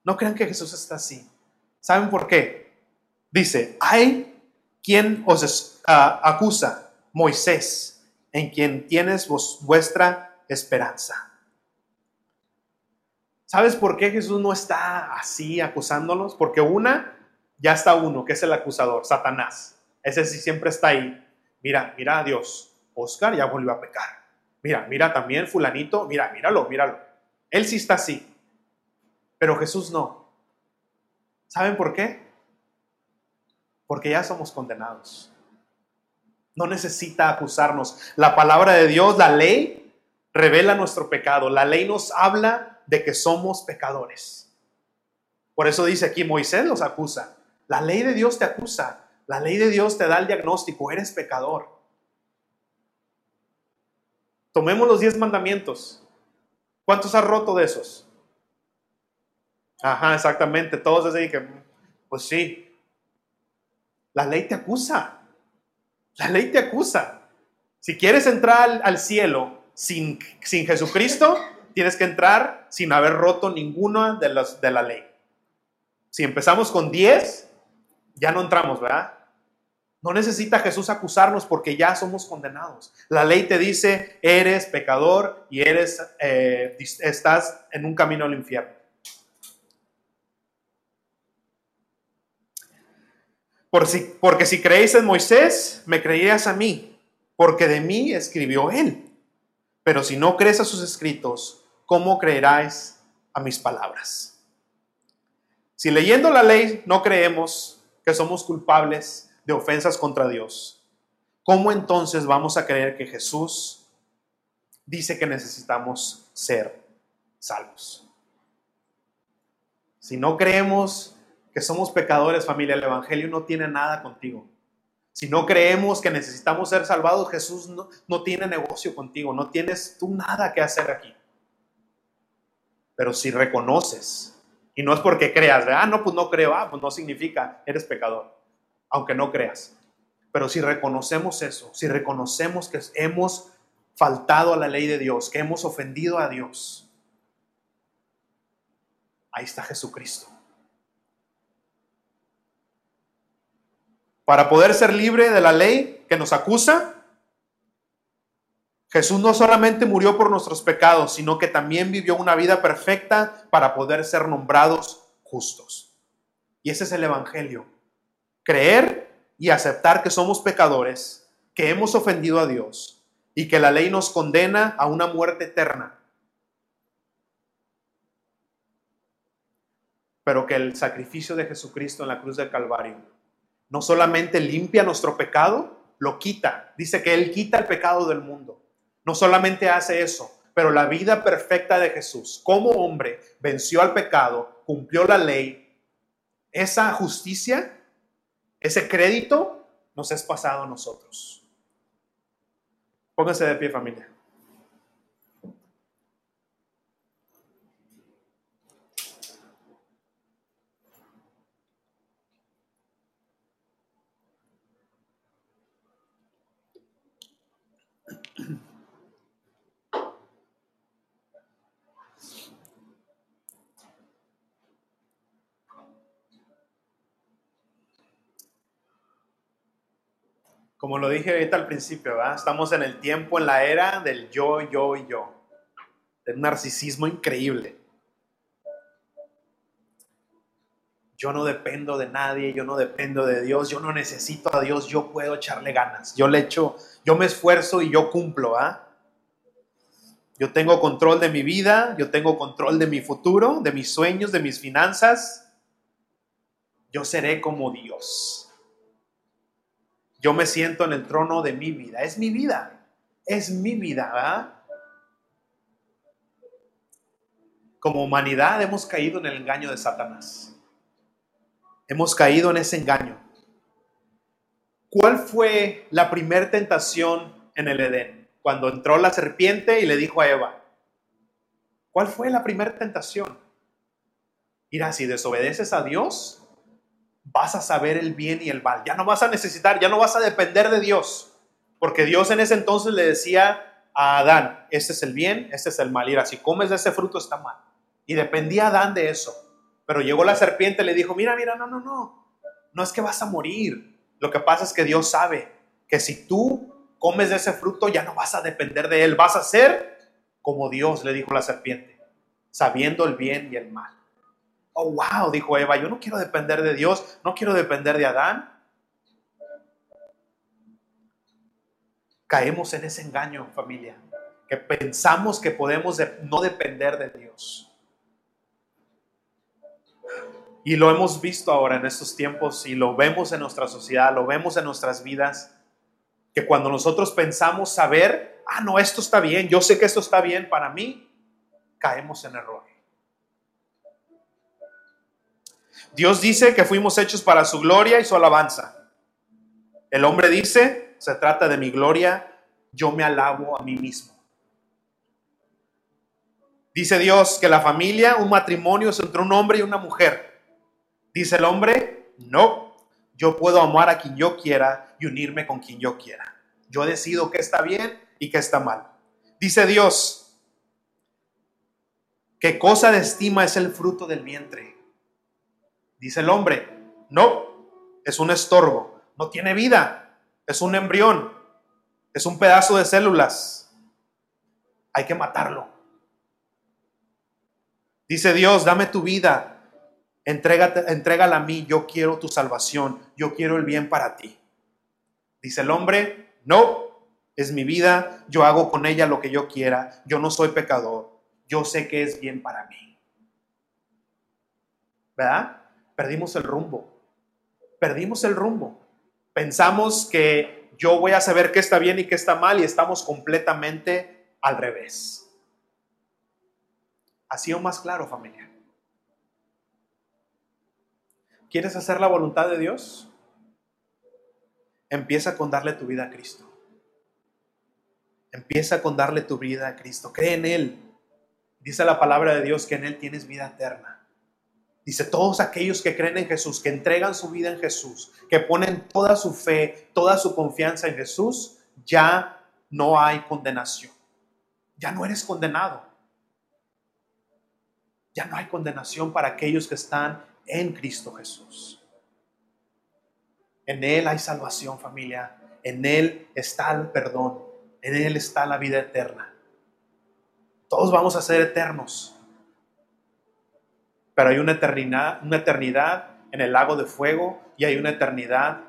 C: No crean que Jesús está así. ¿Saben por qué? Dice, hay quien os ah, acusa, Moisés en quien tienes vuestra esperanza. ¿Sabes por qué Jesús no está así acusándolos? Porque una, ya está uno, que es el acusador, Satanás. Ese sí siempre está ahí. Mira, mira a Dios. Oscar ya volvió a pecar. Mira, mira también fulanito. Mira, míralo, míralo. Él sí está así. Pero Jesús no. ¿Saben por qué? Porque ya somos condenados. No necesita acusarnos. La palabra de Dios, la ley, revela nuestro pecado. La ley nos habla de que somos pecadores. Por eso dice aquí, Moisés los acusa. La ley de Dios te acusa. La ley de Dios te da el diagnóstico. Eres pecador. Tomemos los diez mandamientos. ¿Cuántos has roto de esos? Ajá, exactamente. Todos así que, pues sí. La ley te acusa. La ley te acusa. Si quieres entrar al, cielo sin, sin, Jesucristo, tienes que entrar sin haber roto ninguna de, las, de la ley. Si empezamos con 10, ya no entramos, ¿verdad? No necesita Jesús acusarnos porque ya somos condenados. La ley te dice, eres pecador y eres, eh, estás en un camino al infierno. Por si, porque si creéis en Moisés, me creerías a mí, porque de mí escribió él. Pero si no crees a sus escritos, ¿cómo creeráis a mis palabras? Si leyendo la ley no creemos que somos culpables de ofensas contra Dios, ¿cómo entonces vamos a creer que Jesús dice que necesitamos ser salvos? Si no creemos que somos pecadores, familia, el Evangelio no tiene nada contigo. Si no creemos que necesitamos ser salvados, Jesús no, tiene negocio contigo, no tienes tú nada que hacer aquí. Pero si reconoces, y no es porque creas, ah, no, pues no creo, ah, pues no significa, eres pecador, aunque no creas. Pero si reconocemos eso, si reconocemos que hemos faltado a la ley de Dios, que hemos ofendido a Dios, ahí está Jesucristo. Para poder ser libre de la ley que nos acusa, Jesús no solamente murió por nuestros pecados, sino que también vivió una vida perfecta para poder ser nombrados justos. Y ese es el Evangelio. Creer y aceptar que somos pecadores, que hemos ofendido a Dios y que la ley nos condena a una muerte eterna. Pero que el sacrificio de Jesucristo en la cruz del Calvario no solamente limpia nuestro pecado, lo quita. Dice que Él quita el pecado del mundo. No solamente hace eso, pero la vida perfecta de Jesús como hombre venció al pecado, cumplió la ley. Esa justicia, ese crédito nos es pasado a nosotros. Pónganse de pie familia. Como lo dije ahorita al principio, estamos en el tiempo, en la era del yo, yo y yo, del narcisismo increíble. Yo no dependo de nadie, yo no dependo de Dios, yo no necesito a Dios, yo puedo echarle ganas. Yo le echo, yo me esfuerzo y yo cumplo, ¿ah? Yo tengo control de mi vida, yo tengo control de mi futuro, de mis sueños, de mis finanzas. Yo seré como Dios. Yo me siento en el trono de mi vida. Es mi vida. Es mi vida. Como humanidad hemos caído en el engaño de Satanás. Hemos caído en ese engaño. ¿Cuál fue la primera tentación en el Edén? Cuando entró la serpiente y le dijo a Eva. ¿Cuál fue la primera tentación? Mira, si desobedeces a Dios, vas a saber el bien y el mal. Ya no vas a necesitar, ya no vas a depender de Dios. Porque Dios en ese entonces le decía a Adán, este es el bien, este es el mal. Y si comes de ese fruto está mal. Y dependía Adán de eso. Pero llegó la serpiente y le dijo, mira, mira, no, no, no. No es que vas a morir. Lo que pasa es que Dios sabe que si tú comes de ese fruto ya no vas a depender de él. Vas a ser como Dios, le dijo la serpiente, sabiendo el bien y el mal. Oh, wow, dijo Eva, yo no quiero depender de Dios, no quiero depender de Adán. Caemos en ese engaño, familia, que pensamos que podemos no depender de Dios. Y lo hemos visto ahora en estos tiempos y lo vemos en nuestra sociedad, lo vemos en nuestras vidas, que cuando nosotros pensamos saber, ah, no, esto está bien, yo sé que esto está bien para mí, caemos en error. Dios dice que fuimos hechos para su gloria y su alabanza. El hombre dice, se trata de mi gloria, yo me alabo a mí mismo. Dice Dios que la familia, un matrimonio es entre un hombre y una mujer. Dice el hombre, no, yo puedo amar a quien yo quiera y unirme con quien yo quiera. Yo decido qué está bien y qué está mal. Dice Dios, ¿qué cosa de estima es el fruto del vientre? Dice el hombre, no, es un estorbo, no tiene vida, es un embrión, es un pedazo de células. Hay que matarlo. Dice Dios, dame tu vida, entrégate, entrégala a mí, yo quiero tu salvación, yo quiero el bien para ti. Dice el hombre, no, es mi vida, yo hago con ella lo que yo quiera, yo no soy pecador, yo sé que es bien para mí. ¿Verdad? Perdimos el rumbo. Perdimos el rumbo. Pensamos que yo voy a saber qué está bien y qué está mal y estamos completamente al revés. Así o más claro, familia. ¿Quieres hacer la voluntad de Dios? Empieza con darle tu vida a Cristo. Empieza con darle tu vida a Cristo. Cree en Él. Dice la palabra de Dios que en Él tienes vida eterna. Dice, todos aquellos que creen en Jesús, que entregan su vida en Jesús, que ponen toda su fe, toda su confianza en Jesús, ya no hay condenación. Ya no eres condenado. Ya no hay condenación para aquellos que están en Cristo Jesús. En Él hay salvación, familia. En Él está el perdón. En Él está la vida eterna. Todos vamos a ser eternos pero hay una eternidad, una eternidad en el lago de fuego y hay una eternidad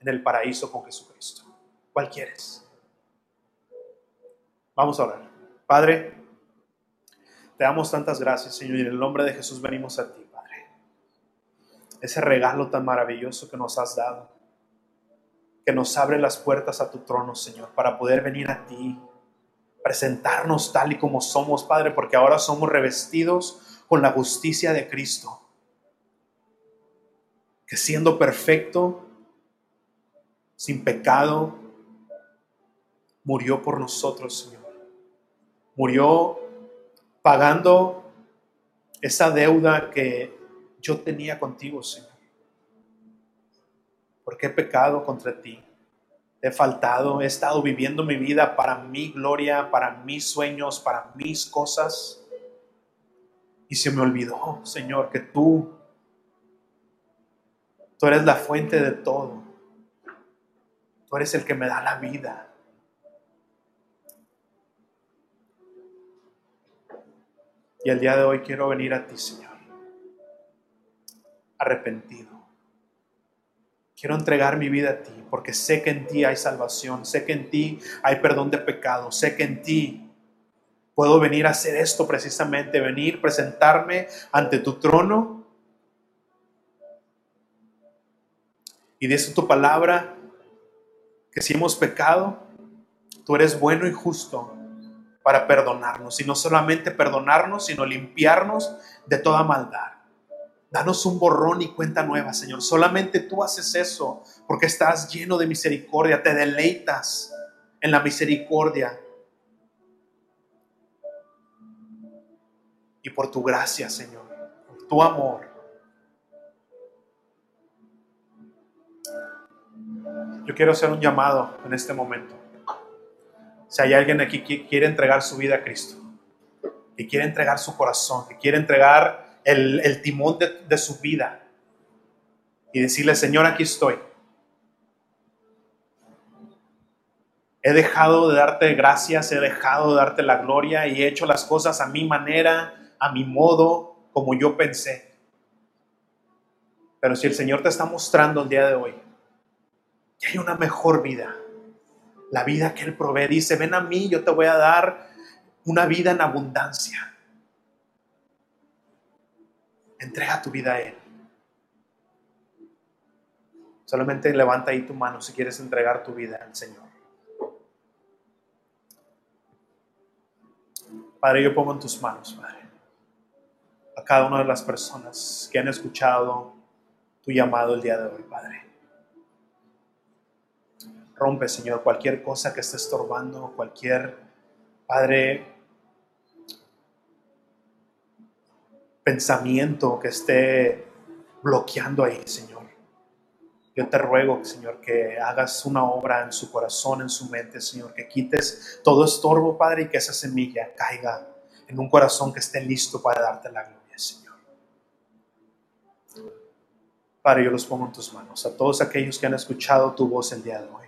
C: en el paraíso con Jesucristo. ¿Cuál quieres? Vamos a orar. Padre, te damos tantas gracias, Señor, y en el nombre de Jesús venimos a ti, Padre. Ese regalo tan maravilloso que nos has dado, que nos abre las puertas a tu trono, Señor, para poder venir a ti, presentarnos tal y como somos, Padre, porque ahora somos revestidos con la justicia de Cristo, que siendo perfecto, sin pecado, murió por nosotros, Señor. Murió pagando esa deuda que yo tenía contigo, Señor. Porque he pecado contra ti. He faltado, he estado viviendo mi vida para mi gloria, para mis sueños, para mis cosas. Y se me olvidó, Señor, que tú, tú eres la fuente de todo. Tú eres el que me da la vida. Y el día de hoy quiero venir a ti, Señor, arrepentido. Quiero entregar mi vida a ti porque sé que en ti hay salvación, sé que en ti hay perdón de pecados, sé que en ti puedo venir a hacer esto precisamente, venir, presentarme ante tu trono. Y dice tu palabra que si hemos pecado, tú eres bueno y justo para perdonarnos. Y no solamente perdonarnos, sino limpiarnos de toda maldad. Danos un borrón y cuenta nueva, Señor. Solamente tú haces eso porque estás lleno de misericordia, te deleitas en la misericordia. Y por tu gracia, Señor, por tu amor. Yo quiero hacer un llamado en este momento. Si hay alguien aquí que quiere entregar su vida a Cristo, que quiere entregar su corazón, que quiere entregar el, timón de, de su vida y decirle, Señor, aquí estoy. He dejado de darte gracias, he dejado de darte la gloria y he hecho las cosas a mi manera, a mi modo, como yo pensé. Pero si el Señor te está mostrando el día de hoy que hay una mejor vida, la vida que Él provee. Dice, ven a mí, yo te voy a dar una vida en abundancia. Entrega tu vida a Él. Solamente levanta ahí tu mano si quieres entregar tu vida al Señor. Padre, yo pongo en tus manos, Padre, a cada una de las personas que han escuchado tu llamado el día de hoy, Padre. Rompe, Señor, cualquier cosa que esté estorbando, cualquier, Padre, pensamiento que esté bloqueando ahí, Señor. Yo te ruego, Señor, que hagas una obra en su corazón, en su mente, Señor, que quites todo estorbo, Padre, y que esa semilla caiga en un corazón que esté listo para darte la gloria, Señor. Padre, yo los pongo en tus manos, a todos aquellos que han escuchado tu voz el día de hoy.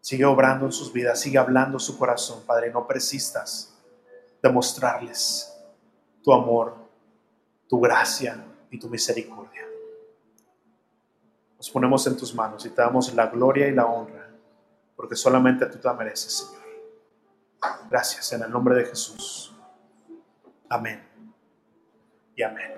C: Sigue obrando en sus vidas, sigue hablando su corazón, Padre. No persistas de mostrarles tu amor, tu gracia y tu misericordia. Nos ponemos en tus manos y te damos la gloria y la honra, porque solamente tú te mereces, Señor. Gracias en el nombre de Jesús. Amén y amén.